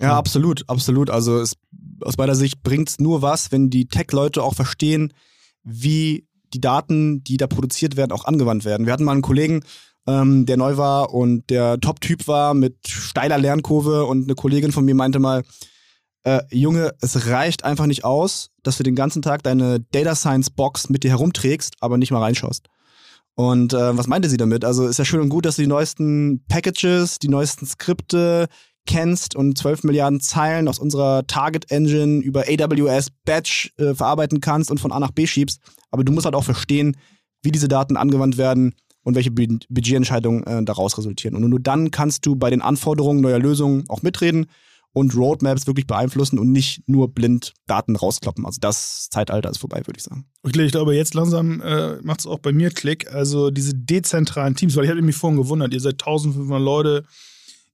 S2: ja, absolut, absolut. Also es, aus meiner Sicht bringt es nur was, wenn die Tech-Leute auch verstehen, wie die Daten, die da produziert werden, auch angewandt werden. Wir hatten mal einen Kollegen, ähm, der neu war und der Top-Typ war mit steiler Lernkurve und eine Kollegin von mir meinte mal, äh, Junge, es reicht einfach nicht aus, dass du den ganzen Tag deine Data Science Box mit dir herumträgst, aber nicht mal reinschaust. Und äh, was meinte sie damit? Also ist ja schön und gut, dass du die neuesten Packages, die neuesten Skripte, kennst und 12 Milliarden Zeilen aus unserer Target Engine über AWS Batch äh, verarbeiten kannst und von A nach B schiebst. Aber du musst halt auch verstehen, wie diese Daten angewandt werden und welche Budgetentscheidungen äh, daraus resultieren. Und nur dann kannst du bei den Anforderungen neuer Lösungen auch mitreden und Roadmaps wirklich beeinflussen und nicht nur blind Daten rauskloppen. Also das Zeitalter ist vorbei, würde ich sagen.
S3: Okay, ich glaube, jetzt langsam äh, macht es auch bei mir Klick. Also diese dezentralen Teams, weil ich habe mich vorhin gewundert, ihr seid 1500 Leute,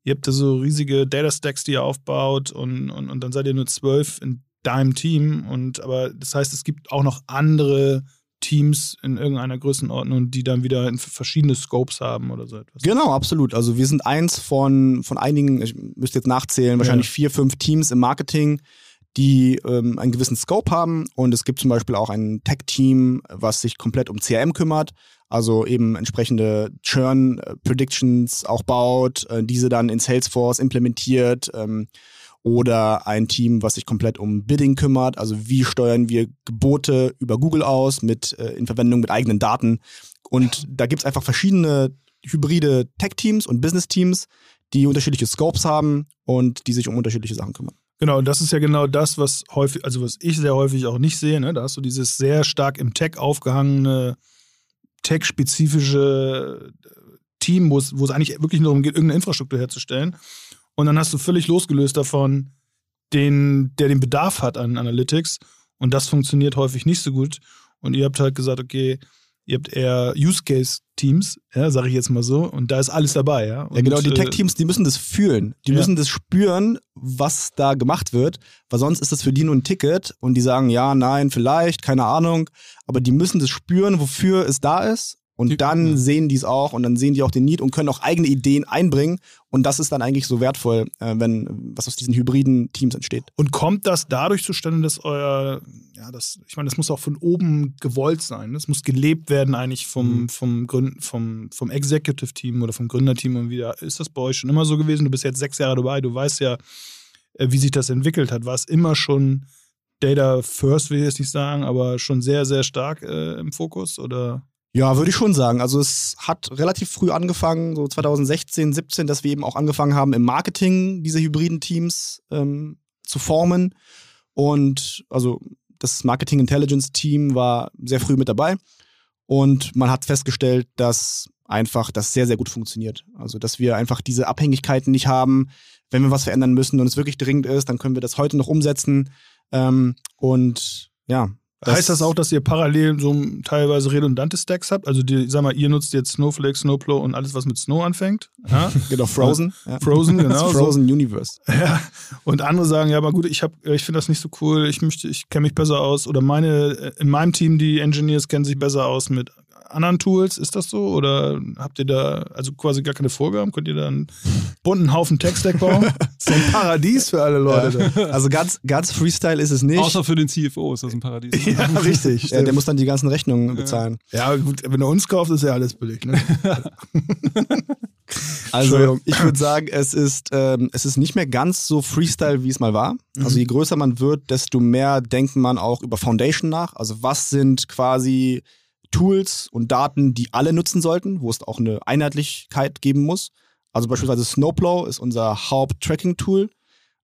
S3: ihr habt da so riesige Data Stacks, die ihr aufbaut und, und, und dann seid ihr nur zwölf in deinem Team. Und aber das heißt, es gibt auch noch andere Teams in irgendeiner Größenordnung, die dann wieder verschiedene Scopes haben oder so etwas.
S2: Genau, absolut. Also wir sind eins von, von einigen, ich müsste jetzt nachzählen, wahrscheinlich ja. vier, fünf Teams im Marketing, die ähm, einen gewissen Scope haben. Und es gibt zum Beispiel auch ein Tech-Team, was sich komplett um CRM kümmert, also eben entsprechende Churn-Predictions auch baut, äh, diese dann in Salesforce implementiert. Ähm, oder ein Team, was sich komplett um Bidding kümmert. Also wie steuern wir Gebote über Google aus mit äh, in Verwendung mit eigenen Daten. Und da gibt es einfach verschiedene hybride Tech-Teams und Business-Teams, die unterschiedliche Scopes haben und die sich um unterschiedliche Sachen kümmern.
S3: Genau, und das ist ja genau das, was häufig, also was ich sehr häufig auch nicht sehe. Ne? Da hast du dieses sehr stark im Tech aufgehangene, tech-spezifische Team, wo es eigentlich wirklich nur darum geht, irgendeine Infrastruktur herzustellen. Und dann hast du völlig losgelöst davon, den, der den Bedarf hat an Analytics. Und das funktioniert häufig nicht so gut. Und ihr habt halt gesagt, okay, ihr habt eher Use Case Teams, ja, sage ich jetzt mal so, und da ist alles dabei, ja. Und,
S2: ja, genau, die äh, Tech Teams, die müssen das fühlen, die ja. müssen das spüren, was da gemacht wird, weil sonst ist das für die nur ein Ticket und die sagen ja, nein, vielleicht, keine Ahnung, aber die müssen das spüren, wofür es da ist und dann ja. sehen die es auch und dann sehen die auch den Need und können auch eigene Ideen einbringen. Und das ist dann eigentlich so wertvoll, äh, wenn was aus diesen hybriden Teams entsteht.
S3: Und kommt das dadurch zustande, dass euer, ja, das, ich meine, das muss auch von oben gewollt sein. Das muss gelebt werden eigentlich vom, mhm. vom, Gründ, vom, vom Executive Team oder vom Gründerteam und wieder. Ist das bei euch schon immer so gewesen? Du bist jetzt sechs Jahre dabei, du weißt ja, äh, wie sich das entwickelt hat. War es immer schon Data First, will ich jetzt nicht sagen, aber schon sehr, sehr stark äh, im Fokus oder?
S2: Ja, würde ich schon sagen. Also es hat relativ früh angefangen, so 2016, 17, dass wir eben auch angefangen haben, im Marketing diese hybriden Teams ähm, zu formen. Und also das Marketing Intelligence Team war sehr früh mit dabei. Und man hat festgestellt, dass einfach das sehr, sehr gut funktioniert. Also dass wir einfach diese Abhängigkeiten nicht haben. Wenn wir was verändern müssen und es wirklich dringend ist, dann können wir das heute noch umsetzen. Ähm, und ja,
S3: das heißt das auch, dass ihr parallel so teilweise redundante Stacks habt? Also, die, sag mal, ihr nutzt jetzt Snowflake, Snowplow und alles, was mit Snow anfängt.
S2: Ja? genau, Frozen.
S3: Ja. Frozen, genau.
S2: Frozen so. Universe.
S3: Ja. Und andere sagen, ja, aber gut, ich, ich finde das nicht so cool, ich möchte, ich kenne mich besser aus. Oder meine, in meinem Team, die Engineers kennen sich besser aus mit anderen Tools? Ist das so? Oder habt ihr da also quasi gar keine Vorgaben? Könnt ihr da einen bunten Haufen Tech-Stack bauen?
S2: so ein Paradies für alle Leute. Ja. Also ganz, ganz Freestyle ist es nicht.
S1: Außer für den CFO ist das ein Paradies.
S2: ja, richtig. Ja, der muss dann die ganzen Rechnungen bezahlen.
S3: Ja, gut, wenn er uns kauft, ist ja alles billig. Ne?
S2: Also ich würde sagen, es ist, ähm, es ist nicht mehr ganz so Freestyle, wie es mal war. Mhm. Also je größer man wird, desto mehr denkt man auch über Foundation nach. Also was sind quasi Tools und Daten, die alle nutzen sollten, wo es auch eine Einheitlichkeit geben muss. Also beispielsweise Snowplow ist unser Haupt-Tracking-Tool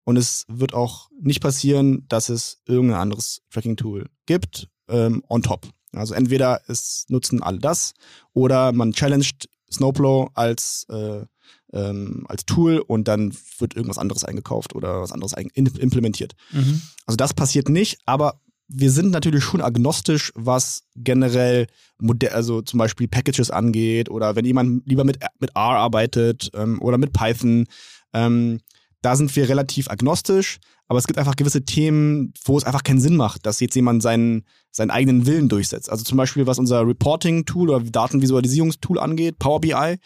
S2: und es wird auch nicht passieren, dass es irgendein anderes Tracking-Tool gibt ähm, on top. Also entweder es nutzen alle das oder man challenged Snowplow als, äh, ähm, als Tool und dann wird irgendwas anderes eingekauft oder was anderes implementiert. Mhm. Also das passiert nicht, aber wir sind natürlich schon agnostisch, was generell Modell, also zum Beispiel Packages angeht oder wenn jemand lieber mit, mit R arbeitet ähm, oder mit Python. Ähm, da sind wir relativ agnostisch, aber es gibt einfach gewisse Themen, wo es einfach keinen Sinn macht, dass jetzt jemand seinen, seinen eigenen Willen durchsetzt. Also zum Beispiel, was unser Reporting-Tool oder Datenvisualisierungstool angeht, Power BI,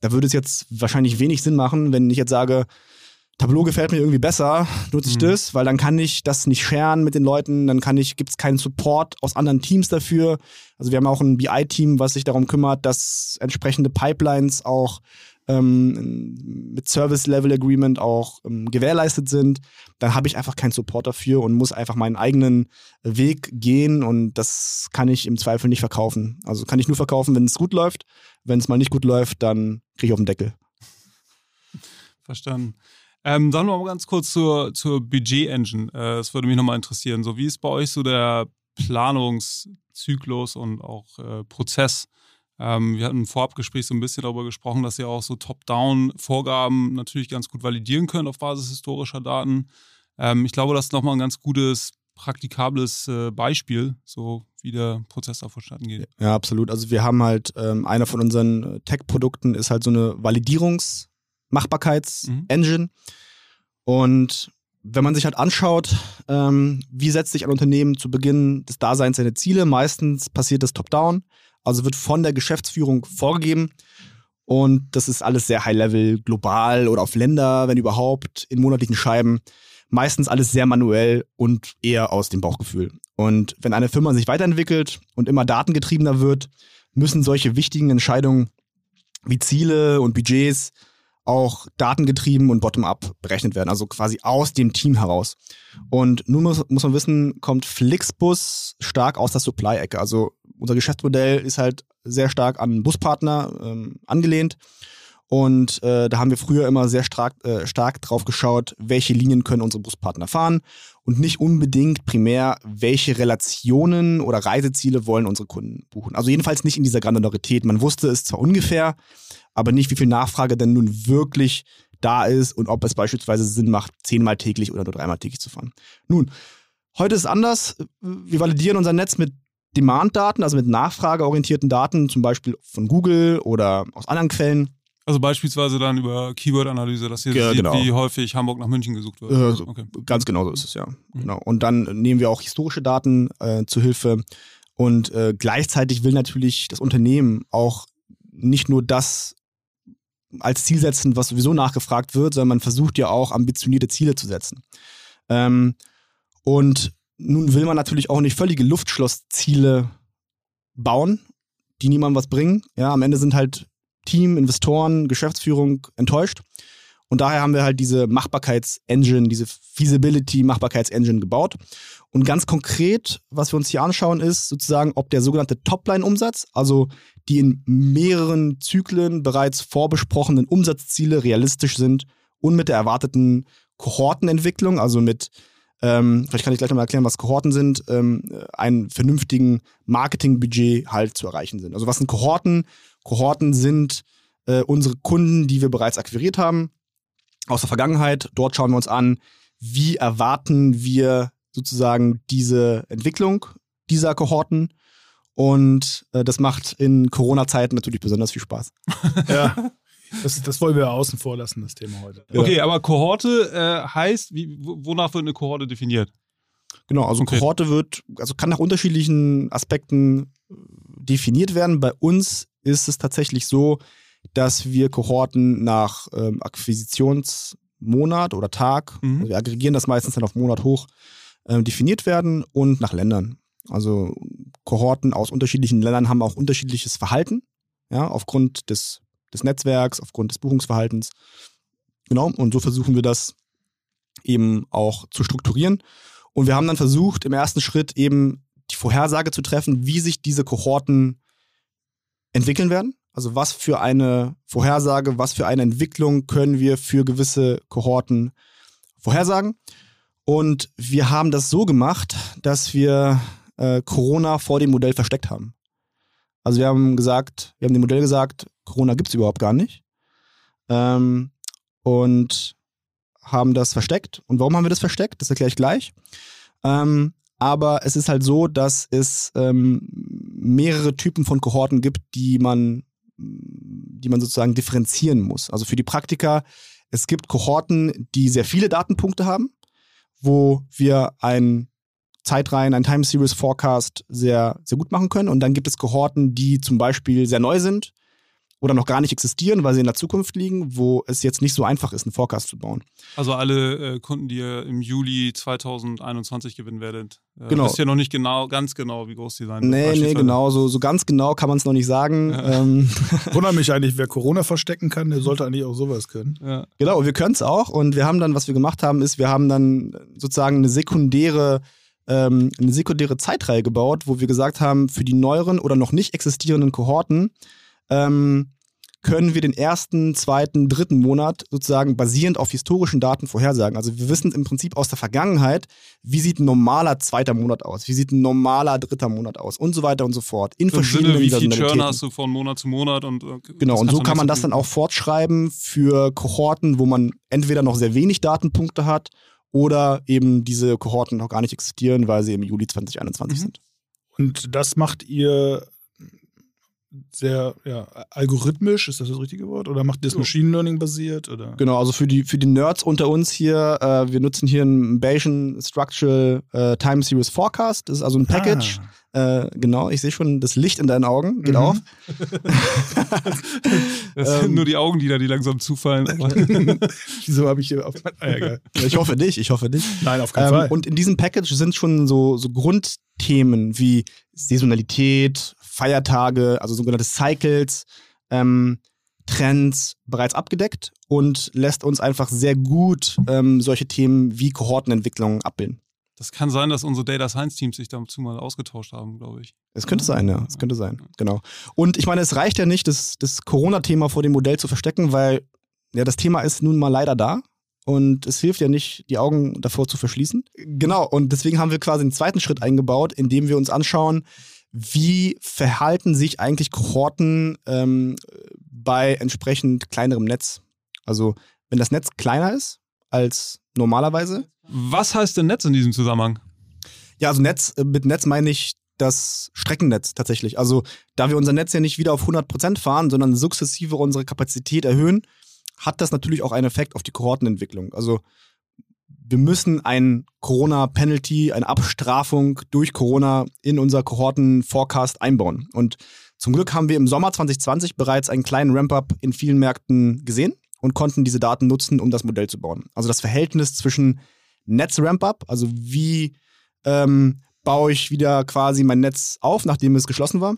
S2: da würde es jetzt wahrscheinlich wenig Sinn machen, wenn ich jetzt sage, Tableau gefällt mir irgendwie besser, nutze ich mhm. das, weil dann kann ich das nicht scheren mit den Leuten, dann kann ich, gibt es keinen Support aus anderen Teams dafür. Also wir haben auch ein BI-Team, was sich darum kümmert, dass entsprechende Pipelines auch ähm, mit Service Level Agreement auch ähm, gewährleistet sind, dann habe ich einfach keinen Support dafür und muss einfach meinen eigenen Weg gehen und das kann ich im Zweifel nicht verkaufen. Also kann ich nur verkaufen, wenn es gut läuft. Wenn es mal nicht gut läuft, dann kriege ich auf den Deckel.
S1: Verstanden. Ähm, sagen wir mal ganz kurz zur, zur Budget-Engine. Äh, das würde mich nochmal interessieren. So, wie ist bei euch so der Planungszyklus und auch äh, Prozess? Ähm, wir hatten im Vorabgespräch so ein bisschen darüber gesprochen, dass ihr auch so Top-Down-Vorgaben natürlich ganz gut validieren könnt auf Basis historischer Daten. Ähm, ich glaube, das ist nochmal ein ganz gutes, praktikables äh, Beispiel, so wie der Prozess da vonstatten geht.
S2: Ja, absolut. Also wir haben halt, ähm, einer von unseren äh, Tech-Produkten ist halt so eine Validierungs- Machbarkeits-Engine. Mhm. Und wenn man sich halt anschaut, ähm, wie setzt sich ein Unternehmen zu Beginn des Daseins seine Ziele, meistens passiert das top-down, also wird von der Geschäftsführung vorgegeben. Und das ist alles sehr high-level, global oder auf Länder, wenn überhaupt, in monatlichen Scheiben. Meistens alles sehr manuell und eher aus dem Bauchgefühl. Und wenn eine Firma sich weiterentwickelt und immer datengetriebener wird, müssen solche wichtigen Entscheidungen wie Ziele und Budgets auch datengetrieben und bottom-up berechnet werden, also quasi aus dem Team heraus. Und nun muss, muss man wissen, kommt Flixbus stark aus der Supply-Ecke. Also unser Geschäftsmodell ist halt sehr stark an Buspartner ähm, angelehnt. Und äh, da haben wir früher immer sehr stark, äh, stark drauf geschaut, welche Linien können unsere Buspartner fahren und nicht unbedingt primär, welche Relationen oder Reiseziele wollen unsere Kunden buchen. Also jedenfalls nicht in dieser Granularität. Man wusste es zwar ungefähr, aber nicht, wie viel Nachfrage denn nun wirklich da ist und ob es beispielsweise Sinn macht, zehnmal täglich oder nur dreimal täglich zu fahren. Nun, heute ist es anders. Wir validieren unser Netz mit Demand-Daten, also mit nachfrageorientierten Daten, zum Beispiel von Google oder aus anderen Quellen.
S1: Also beispielsweise dann über Keyword-Analyse, dass ihr ja, sieht, genau. wie häufig Hamburg nach München gesucht wird.
S2: Äh, okay. Ganz genau so ist es, ja. Mhm. Genau. Und dann nehmen wir auch historische Daten äh, zu Hilfe. Und äh, gleichzeitig will natürlich das Unternehmen auch nicht nur das als Ziel setzen, was sowieso nachgefragt wird, sondern man versucht ja auch ambitionierte Ziele zu setzen. Ähm, und nun will man natürlich auch nicht völlige Luftschlossziele bauen, die niemandem was bringen. Ja, am Ende sind halt Team, Investoren, Geschäftsführung enttäuscht. Und daher haben wir halt diese Machbarkeitsengine, diese Feasibility-Machbarkeitsengine gebaut. Und ganz konkret, was wir uns hier anschauen, ist sozusagen, ob der sogenannte Topline-Umsatz, also die in mehreren Zyklen bereits vorbesprochenen Umsatzziele realistisch sind und mit der erwarteten Kohortenentwicklung, also mit, ähm, vielleicht kann ich gleich nochmal erklären, was Kohorten sind, ähm, einen vernünftigen Marketingbudget halt zu erreichen sind. Also was sind Kohorten? Kohorten sind äh, unsere Kunden, die wir bereits akquiriert haben aus der Vergangenheit. Dort schauen wir uns an, wie erwarten wir sozusagen diese Entwicklung dieser Kohorten. Und äh, das macht in Corona-Zeiten natürlich besonders viel Spaß.
S3: ja. Das, das wollen wir außen vor lassen, das Thema heute.
S1: Okay, aber Kohorte äh, heißt, wie, wonach wird eine Kohorte definiert?
S2: Genau, also okay. Kohorte wird, also kann nach unterschiedlichen Aspekten äh, definiert werden. Bei uns ist es tatsächlich so, dass wir Kohorten nach ähm, Akquisitionsmonat oder Tag, mhm. also wir aggregieren das meistens dann auf Monat hoch, äh, definiert werden und nach Ländern. Also Kohorten aus unterschiedlichen Ländern haben auch unterschiedliches Verhalten, ja, aufgrund des, des Netzwerks, aufgrund des Buchungsverhaltens. Genau, und so versuchen wir das eben auch zu strukturieren. Und wir haben dann versucht, im ersten Schritt eben die Vorhersage zu treffen, wie sich diese Kohorten entwickeln werden. Also was für eine Vorhersage, was für eine Entwicklung können wir für gewisse Kohorten vorhersagen. Und wir haben das so gemacht, dass wir äh, Corona vor dem Modell versteckt haben. Also wir haben gesagt, wir haben dem Modell gesagt, Corona gibt es überhaupt gar nicht. Ähm, und haben das versteckt. Und warum haben wir das versteckt? Das erkläre ich gleich. Ähm, aber es ist halt so, dass es ähm, mehrere Typen von Kohorten gibt, die man, die man sozusagen differenzieren muss. Also für die Praktiker, es gibt Kohorten, die sehr viele Datenpunkte haben, wo wir ein Zeitreihen, ein Time Series Forecast sehr, sehr gut machen können. Und dann gibt es Kohorten, die zum Beispiel sehr neu sind, oder noch gar nicht existieren, weil sie in der Zukunft liegen, wo es jetzt nicht so einfach ist, einen Forecast zu bauen.
S1: Also alle äh, Kunden, die ihr im Juli 2021 gewinnen werdet.
S2: Äh, genau.
S1: Wisst ja noch nicht genau, ganz genau, wie groß die sein
S2: werden. Nee, nee, genau. So, so ganz genau kann man es noch nicht sagen. Ja. Ähm.
S3: Wundert mich eigentlich, wer Corona verstecken kann, der sollte eigentlich auch sowas können.
S2: Ja. Genau, wir können es auch. Und wir haben dann, was wir gemacht haben, ist, wir haben dann sozusagen eine sekundäre ähm, eine sekundäre Zeitreihe gebaut, wo wir gesagt haben, für die neueren oder noch nicht existierenden Kohorten ähm, können wir den ersten, zweiten, dritten Monat sozusagen basierend auf historischen Daten vorhersagen. Also wir wissen im Prinzip aus der Vergangenheit, wie sieht ein normaler zweiter Monat aus, wie sieht ein normaler dritter Monat aus und so weiter und so fort.
S1: In Im verschiedenen Sinne, wie viel Churn hast du von Monat zu Monat und äh,
S2: genau und so kann man das dann auch fortschreiben für Kohorten, wo man entweder noch sehr wenig Datenpunkte hat oder eben diese Kohorten noch gar nicht existieren, weil sie im Juli 2021 mhm. sind.
S3: Und das macht ihr sehr ja, algorithmisch, ist das das richtige Wort? Oder macht ihr das Machine Learning basiert? Oder?
S2: Genau, also für die, für die Nerds unter uns hier, äh, wir nutzen hier ein Bayesian Structural äh, Time Series Forecast. Das ist also ein Package. Ah. Äh, genau, ich sehe schon das Licht in deinen Augen, geht mhm. auf.
S1: das sind ähm, nur die Augenlider, die langsam zufallen.
S3: Wieso habe ich hier auf. Ah,
S2: ja, ich hoffe dich, ich hoffe dich.
S3: Nein, auf keinen ähm, Fall.
S2: Und in diesem Package sind schon so, so Grundthemen wie Saisonalität, Feiertage, also sogenannte Cycles, ähm, Trends bereits abgedeckt und lässt uns einfach sehr gut ähm, solche Themen wie Kohortenentwicklung abbilden.
S1: Das kann sein, dass unsere Data Science Teams sich dazu mal ausgetauscht haben, glaube ich.
S2: Es könnte sein, ja. Es könnte sein, genau. Und ich meine, es reicht ja nicht, das, das Corona-Thema vor dem Modell zu verstecken, weil ja, das Thema ist nun mal leider da. Und es hilft ja nicht, die Augen davor zu verschließen. Genau, und deswegen haben wir quasi einen zweiten Schritt eingebaut, indem wir uns anschauen, wie verhalten sich eigentlich Kohorten ähm, bei entsprechend kleinerem Netz? Also, wenn das Netz kleiner ist als normalerweise.
S1: Was heißt denn Netz in diesem Zusammenhang?
S2: Ja, also Netz, äh, mit Netz meine ich das Streckennetz tatsächlich. Also, da wir unser Netz ja nicht wieder auf 100% fahren, sondern sukzessive unsere Kapazität erhöhen, hat das natürlich auch einen Effekt auf die Kohortenentwicklung. Also, wir müssen ein Corona-Penalty, eine Abstrafung durch Corona in unser Kohorten-Forecast einbauen. Und zum Glück haben wir im Sommer 2020 bereits einen kleinen Ramp-up in vielen Märkten gesehen und konnten diese Daten nutzen, um das Modell zu bauen. Also das Verhältnis zwischen Netz-Ramp-up, also wie ähm, baue ich wieder quasi mein Netz auf, nachdem es geschlossen war,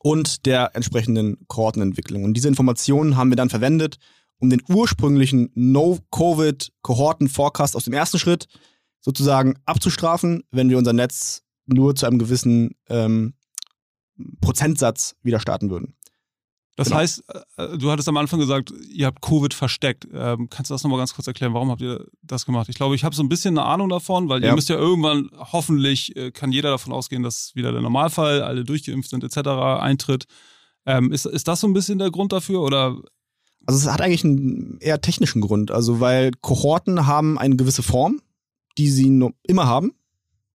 S2: und der entsprechenden Kohortenentwicklung. Und diese Informationen haben wir dann verwendet, um den ursprünglichen No-Covid-Kohorten-Forecast aus dem ersten Schritt sozusagen abzustrafen, wenn wir unser Netz nur zu einem gewissen ähm, Prozentsatz wieder starten würden.
S1: Das genau. heißt, äh, du hattest am Anfang gesagt, ihr habt Covid versteckt. Ähm, kannst du das nochmal ganz kurz erklären? Warum habt ihr das gemacht? Ich glaube, ich habe so ein bisschen eine Ahnung davon, weil ja. ihr müsst ja irgendwann, hoffentlich äh, kann jeder davon ausgehen, dass wieder der Normalfall, alle durchgeimpft sind etc. eintritt. Ähm, ist, ist das so ein bisschen der Grund dafür oder
S2: also es hat eigentlich einen eher technischen Grund. Also weil Kohorten haben eine gewisse Form, die sie immer haben.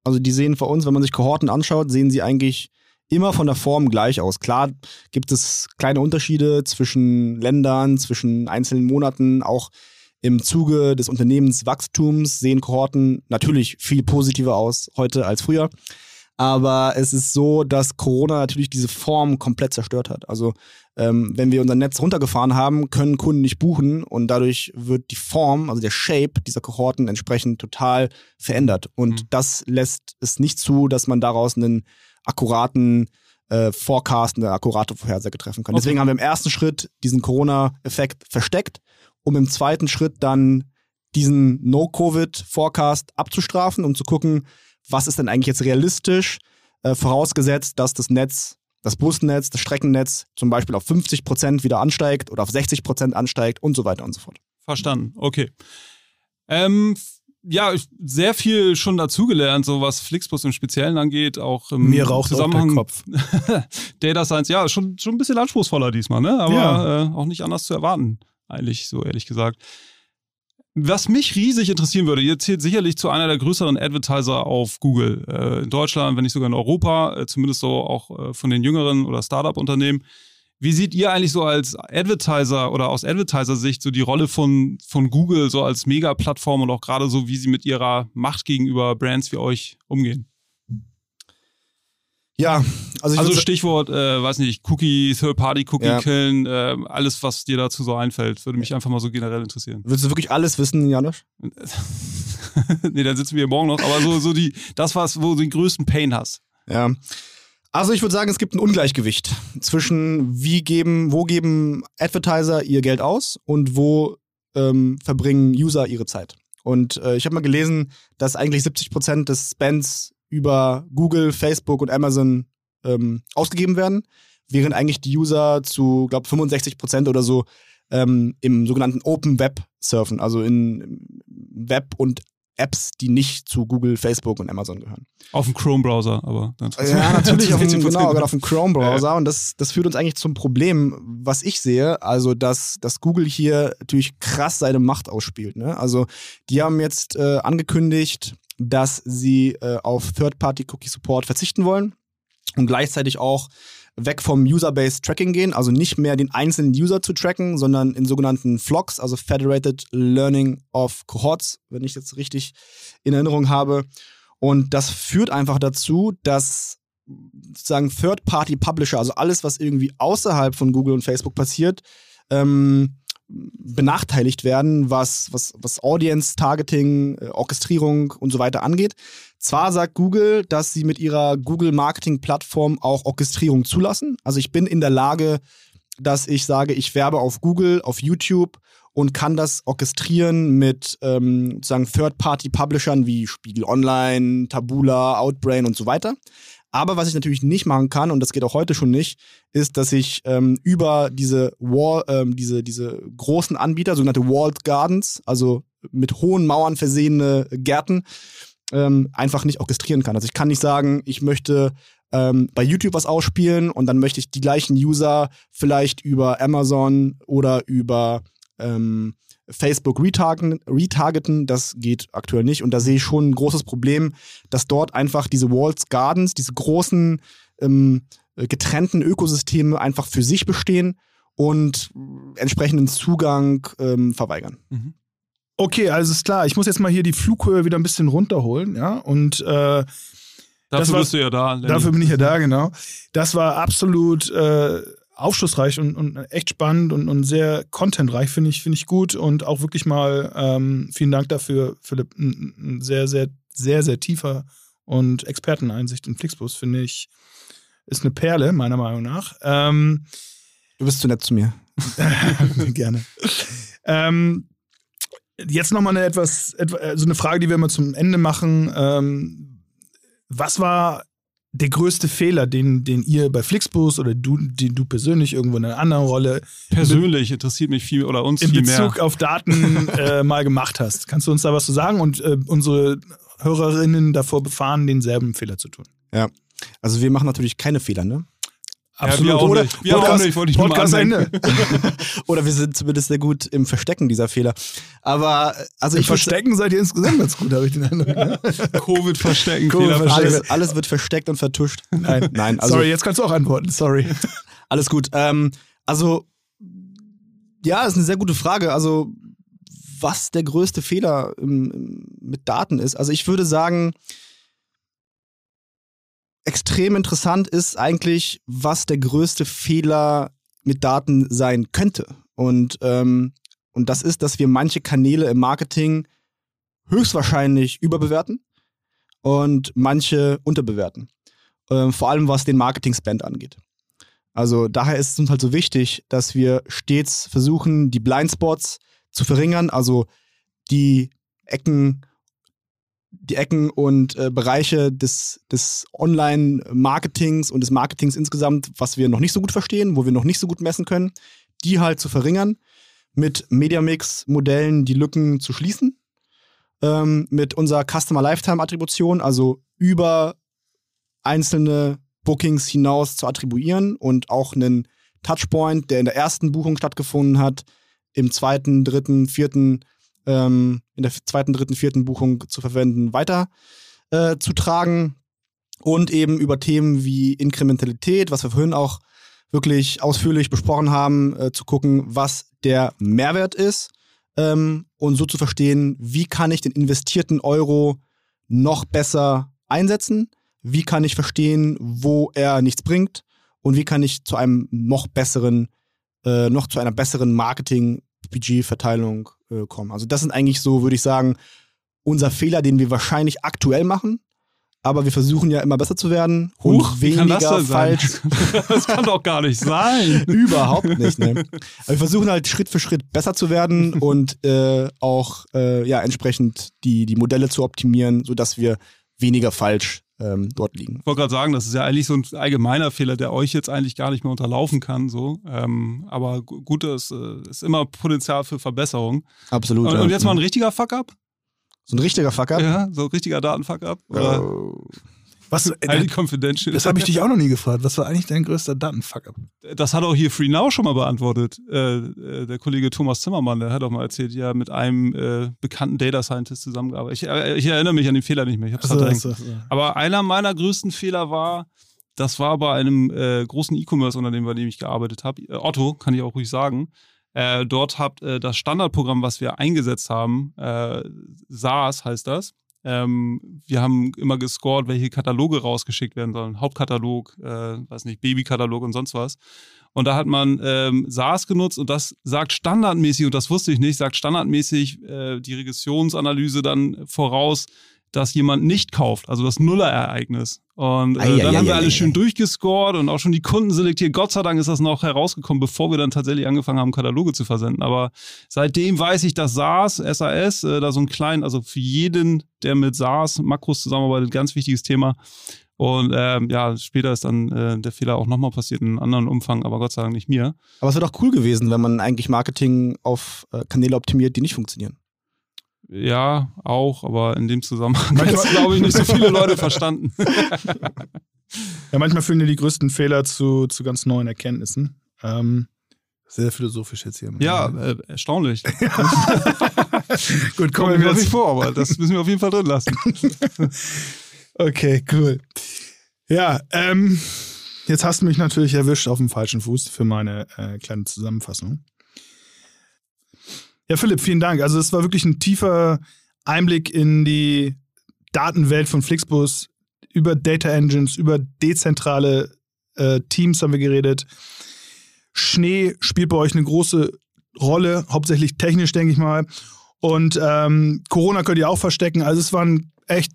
S2: Also die sehen vor uns, wenn man sich Kohorten anschaut, sehen sie eigentlich immer von der Form gleich aus. Klar gibt es kleine Unterschiede zwischen Ländern, zwischen einzelnen Monaten, auch im Zuge des Unternehmenswachstums sehen Kohorten natürlich viel positiver aus heute als früher. Aber es ist so, dass Corona natürlich diese Form komplett zerstört hat. Also ähm, wenn wir unser Netz runtergefahren haben, können Kunden nicht buchen und dadurch wird die Form, also der Shape dieser Kohorten entsprechend total verändert. Und mhm. das lässt es nicht zu, dass man daraus einen akkuraten äh, Forecast, eine akkurate Vorhersage treffen kann. Okay. Deswegen haben wir im ersten Schritt diesen Corona-Effekt versteckt, um im zweiten Schritt dann diesen No-Covid-Forecast abzustrafen, um zu gucken, was ist denn eigentlich jetzt realistisch, äh, vorausgesetzt, dass das Netz, das Busnetz, das Streckennetz zum Beispiel auf 50 Prozent wieder ansteigt oder auf 60 Prozent ansteigt und so weiter und so fort.
S1: Verstanden, okay. Ähm, ja, sehr viel schon dazugelernt, so was Flixbus im Speziellen angeht, auch im
S3: Mir raucht
S1: Zusammenhang
S3: auch Kopf.
S1: Data Science, ja, schon, schon ein bisschen anspruchsvoller diesmal, ne? Aber ja. äh, auch nicht anders zu erwarten, eigentlich, so ehrlich gesagt. Was mich riesig interessieren würde, ihr zählt sicherlich zu einer der größeren Advertiser auf Google äh, in Deutschland, wenn nicht sogar in Europa, äh, zumindest so auch äh, von den jüngeren oder Startup-Unternehmen. Wie seht ihr eigentlich so als Advertiser oder aus Advertiser-Sicht so die Rolle von, von Google so als Mega-Plattform und auch gerade so, wie sie mit ihrer Macht gegenüber Brands wie euch umgehen?
S2: Ja,
S1: also, also Stichwort, äh, weiß nicht, Cookie, Third-Party-Cookie ja. killen, äh, alles, was dir dazu so einfällt, würde mich einfach mal so generell interessieren.
S2: Willst du wirklich alles wissen, Janusz?
S1: nee, dann sitzen wir morgen noch, aber so, so die, das, was, wo du den größten Pain hast.
S2: Ja. Also ich würde sagen, es gibt ein Ungleichgewicht zwischen wie geben, wo geben Advertiser ihr Geld aus und wo ähm, verbringen User ihre Zeit. Und äh, ich habe mal gelesen, dass eigentlich 70 Prozent des Spends über Google, Facebook und Amazon ähm, ausgegeben werden, während eigentlich die User zu, glaube 65 Prozent oder so ähm, im sogenannten Open Web surfen, also in Web und Apps, die nicht zu Google, Facebook und Amazon gehören.
S1: Auf dem Chrome-Browser, aber
S2: dann Ja, natürlich auf dem, genau, auf dem Chrome-Browser. Ja. Und das, das führt uns eigentlich zum Problem, was ich sehe, also dass, dass Google hier natürlich krass seine Macht ausspielt. Ne? Also die haben jetzt äh, angekündigt, dass sie äh, auf Third-Party-Cookie-Support verzichten wollen und gleichzeitig auch weg vom User-Based Tracking gehen, also nicht mehr den einzelnen User zu tracken, sondern in sogenannten Flocks, also Federated Learning of Cohorts, wenn ich jetzt richtig in Erinnerung habe. Und das führt einfach dazu, dass sozusagen Third-Party-Publisher, also alles, was irgendwie außerhalb von Google und Facebook passiert, ähm, benachteiligt werden, was, was, was Audience, Targeting, äh, Orchestrierung und so weiter angeht. Zwar sagt Google, dass sie mit ihrer Google Marketing Plattform auch Orchestrierung zulassen. Also ich bin in der Lage, dass ich sage, ich werbe auf Google, auf YouTube und kann das orchestrieren mit ähm, sozusagen Third-Party-Publishern wie Spiegel Online, Tabula, Outbrain und so weiter. Aber was ich natürlich nicht machen kann, und das geht auch heute schon nicht, ist, dass ich ähm, über diese Wall, ähm, diese, diese großen Anbieter, sogenannte Walled Gardens, also mit hohen Mauern versehene Gärten, ähm, einfach nicht orchestrieren kann. Also ich kann nicht sagen, ich möchte ähm, bei YouTube was ausspielen und dann möchte ich die gleichen User vielleicht über Amazon oder über ähm, Facebook retargeten, retargeten, das geht aktuell nicht. Und da sehe ich schon ein großes Problem, dass dort einfach diese Walls Gardens, diese großen ähm, getrennten Ökosysteme einfach für sich bestehen und entsprechenden Zugang ähm, verweigern. Mhm.
S3: Okay, also ist klar. Ich muss jetzt mal hier die Flughöhe wieder ein bisschen runterholen, ja. Und äh,
S1: dafür war, bist du ja da.
S3: Lenny. Dafür bin ich ja da, genau. Das war absolut äh, aufschlussreich und, und echt spannend und, und sehr contentreich, finde ich, finde ich gut. Und auch wirklich mal ähm, vielen Dank dafür, Philipp. Ein, ein, sehr, sehr, sehr, sehr tiefer und Experteneinsicht in Flixbus, finde ich, ist eine Perle, meiner Meinung nach. Ähm,
S2: du bist zu nett zu mir.
S3: Gerne. ähm, jetzt nochmal eine etwas, etwas, so also eine Frage, die wir immer zum Ende machen. Ähm, was war der größte Fehler, den, den ihr bei Flixbus oder du, den du persönlich irgendwo in einer anderen Rolle
S1: persönlich interessiert mich viel oder uns
S3: in
S1: viel
S3: Bezug
S1: mehr.
S3: auf Daten äh, mal gemacht hast? Kannst du uns da was zu sagen und äh, unsere Hörerinnen davor befahren, denselben Fehler zu tun?
S2: Ja, also wir machen natürlich keine Fehler, ne?
S1: Absolut. Ja, wir oder, nicht. Wir Podcast, nicht, wollte ich Podcast Ende.
S2: oder wir sind zumindest sehr gut im Verstecken dieser Fehler. Aber also
S3: Im ich Verstecken seid ihr insgesamt ganz gut, habe ich den Eindruck.
S1: Ne? Covid verstecken,
S2: COVID Fehler verstecken. Alles, alles, wird versteckt und vertuscht.
S3: Nein, nein. Also, sorry, jetzt kannst du auch antworten. Sorry.
S2: Alles gut. Ähm, also ja, ist eine sehr gute Frage. Also was der größte Fehler im, im, mit Daten ist. Also ich würde sagen, extrem interessant ist eigentlich, was der größte Fehler mit Daten sein könnte. Und, ähm, und das ist, dass wir manche Kanäle im Marketing höchstwahrscheinlich überbewerten und manche unterbewerten. Ähm, vor allem was den Marketing-Spend angeht. Also daher ist es uns halt so wichtig, dass wir stets versuchen, die Blindspots zu verringern, also die Ecken die Ecken und äh, Bereiche des, des Online-Marketings und des Marketings insgesamt, was wir noch nicht so gut verstehen, wo wir noch nicht so gut messen können, die halt zu verringern, mit Mediamix-Modellen die Lücken zu schließen ähm, mit unserer Customer Lifetime Attribution, also über einzelne Bookings hinaus zu attribuieren und auch einen Touchpoint, der in der ersten Buchung stattgefunden hat, im zweiten, dritten, vierten, ähm, in der zweiten, dritten, vierten Buchung zu verwenden, weiter äh, zu tragen und eben über Themen wie Inkrementalität, was wir vorhin auch wirklich ausführlich besprochen haben, äh, zu gucken, was der Mehrwert ist ähm, und so zu verstehen, wie kann ich den investierten Euro noch besser einsetzen, wie kann ich verstehen, wo er nichts bringt? Und wie kann ich zu einem noch besseren, äh, noch zu einer besseren Marketing-Budget-Verteilung äh, kommen. Also das sind eigentlich so, würde ich sagen, unser Fehler, den wir wahrscheinlich aktuell machen, aber wir versuchen ja immer besser zu werden und
S1: Huch, das
S2: weniger
S1: sein?
S2: falsch.
S1: Das kann doch gar nicht sein.
S2: Überhaupt nicht, ne? Aber wir versuchen halt Schritt für Schritt besser zu werden und äh, auch äh, ja entsprechend die, die Modelle zu optimieren, sodass wir weniger falsch ähm, dort liegen.
S1: Ich wollte gerade sagen, das ist ja eigentlich so ein allgemeiner Fehler, der euch jetzt eigentlich gar nicht mehr unterlaufen kann. So. Ähm, aber gu- gut, es äh, ist immer Potenzial für Verbesserung.
S2: Absolut.
S1: Und,
S2: ja.
S1: und jetzt mal ein richtiger Fuck-up?
S2: so ein richtiger Fucker.
S1: Ja, so ein richtiger Daten-Fuck-up? Oder
S3: Was,
S1: highly
S3: äh,
S1: confidential?
S3: das habe ich dich auch noch nie gefragt. Was war eigentlich dein größter Datenfuck-up?
S1: Das hat auch hier Free Now schon mal beantwortet. Äh, äh, der Kollege Thomas Zimmermann, der hat auch mal erzählt, ja, mit einem äh, bekannten Data Scientist zusammengearbeitet. Ich, äh, ich erinnere mich an den Fehler nicht mehr. Ich verdrängt.
S3: achso, achso.
S1: Aber einer meiner größten Fehler war, das war bei einem äh, großen E-Commerce-Unternehmen, bei dem ich gearbeitet habe. Äh, Otto, kann ich auch ruhig sagen. Äh, dort habt äh, das Standardprogramm, was wir eingesetzt haben, äh, SaaS heißt das. Ähm, wir haben immer gescored, welche Kataloge rausgeschickt werden sollen. Hauptkatalog, äh, weiß nicht, Babykatalog und sonst was. Und da hat man ähm, SaaS genutzt und das sagt standardmäßig, und das wusste ich nicht, sagt standardmäßig äh, die Regressionsanalyse dann voraus, dass jemand nicht kauft, also das Nullerereignis. Und äh,
S2: Ei, ei,
S1: dann
S2: ei,
S1: haben wir
S2: ei,
S1: alle schön durchgescored und auch schon die Kunden selektiert. Gott sei Dank ist das noch herausgekommen, bevor wir dann tatsächlich angefangen haben, Kataloge zu versenden. Aber seitdem weiß ich, dass SaaS, SAS, äh, da so ein klein, also für jeden, der mit SaaS, Makros zusammenarbeitet, ganz wichtiges Thema. Und ähm, ja, später ist dann äh, der Fehler auch nochmal passiert in einem anderen Umfang, aber Gott sei Dank nicht mir.
S2: Aber es wäre doch cool gewesen, wenn man eigentlich Marketing auf äh, Kanäle optimiert, die nicht funktionieren.
S1: Ja, auch, aber in dem Zusammenhang hat es, glaube ich, nicht so viele Leute verstanden.
S3: Ja, manchmal führen dir die größten Fehler zu, zu ganz neuen Erkenntnissen. Ähm, sehr philosophisch jetzt hier.
S1: Ja, äh, erstaunlich.
S3: gut, kommen
S1: mir
S3: wir
S1: das nicht vor, aber das müssen wir auf jeden Fall drin lassen.
S3: Okay, cool. Ja, ähm, jetzt hast du mich natürlich erwischt auf dem falschen Fuß für meine äh, kleine Zusammenfassung. Ja, Philipp, vielen Dank. Also es war wirklich ein tiefer Einblick in die Datenwelt von Flixbus, über Data Engines, über dezentrale äh, Teams haben wir geredet. Schnee spielt bei euch eine große Rolle, hauptsächlich technisch, denke ich mal. Und ähm, Corona könnt ihr auch verstecken. Also es war ein echt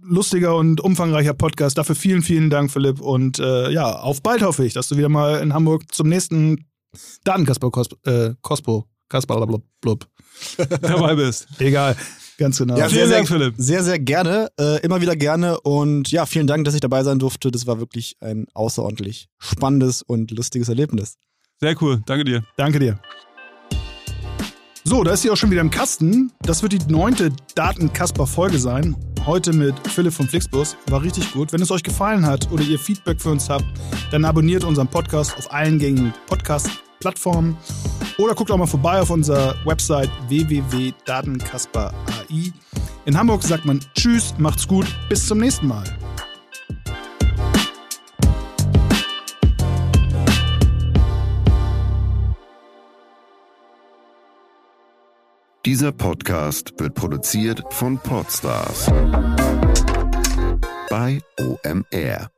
S3: lustiger und umfangreicher Podcast. Dafür vielen, vielen Dank, Philipp. Und äh, ja, auf bald hoffe ich, dass du wieder mal in Hamburg zum nächsten Datenkasper äh, Kospo Kasper blub, blub.
S1: Dabei bist.
S3: Egal, ganz genau.
S2: Ja,
S1: Vielen
S2: sehr,
S1: Dank,
S2: sehr,
S1: Philipp.
S2: Sehr, sehr gerne. Äh, immer wieder gerne. Und ja, vielen Dank, dass ich dabei sein durfte. Das war wirklich ein außerordentlich spannendes und lustiges Erlebnis.
S1: Sehr cool. Danke dir.
S3: Danke dir. So, da ist sie auch schon wieder im Kasten. Das wird die neunte Datenkasper-Folge sein. Heute mit Philipp von Flixbus. War richtig gut. Wenn es euch gefallen hat oder ihr Feedback für uns habt, dann abonniert unseren Podcast auf allen gängigen Podcast-Plattformen oder guckt auch mal vorbei auf unserer Website www.datenkasper.ai. In Hamburg sagt man Tschüss, macht's gut, bis zum nächsten Mal.
S4: Dieser Podcast wird produziert von Podstars bei OMR.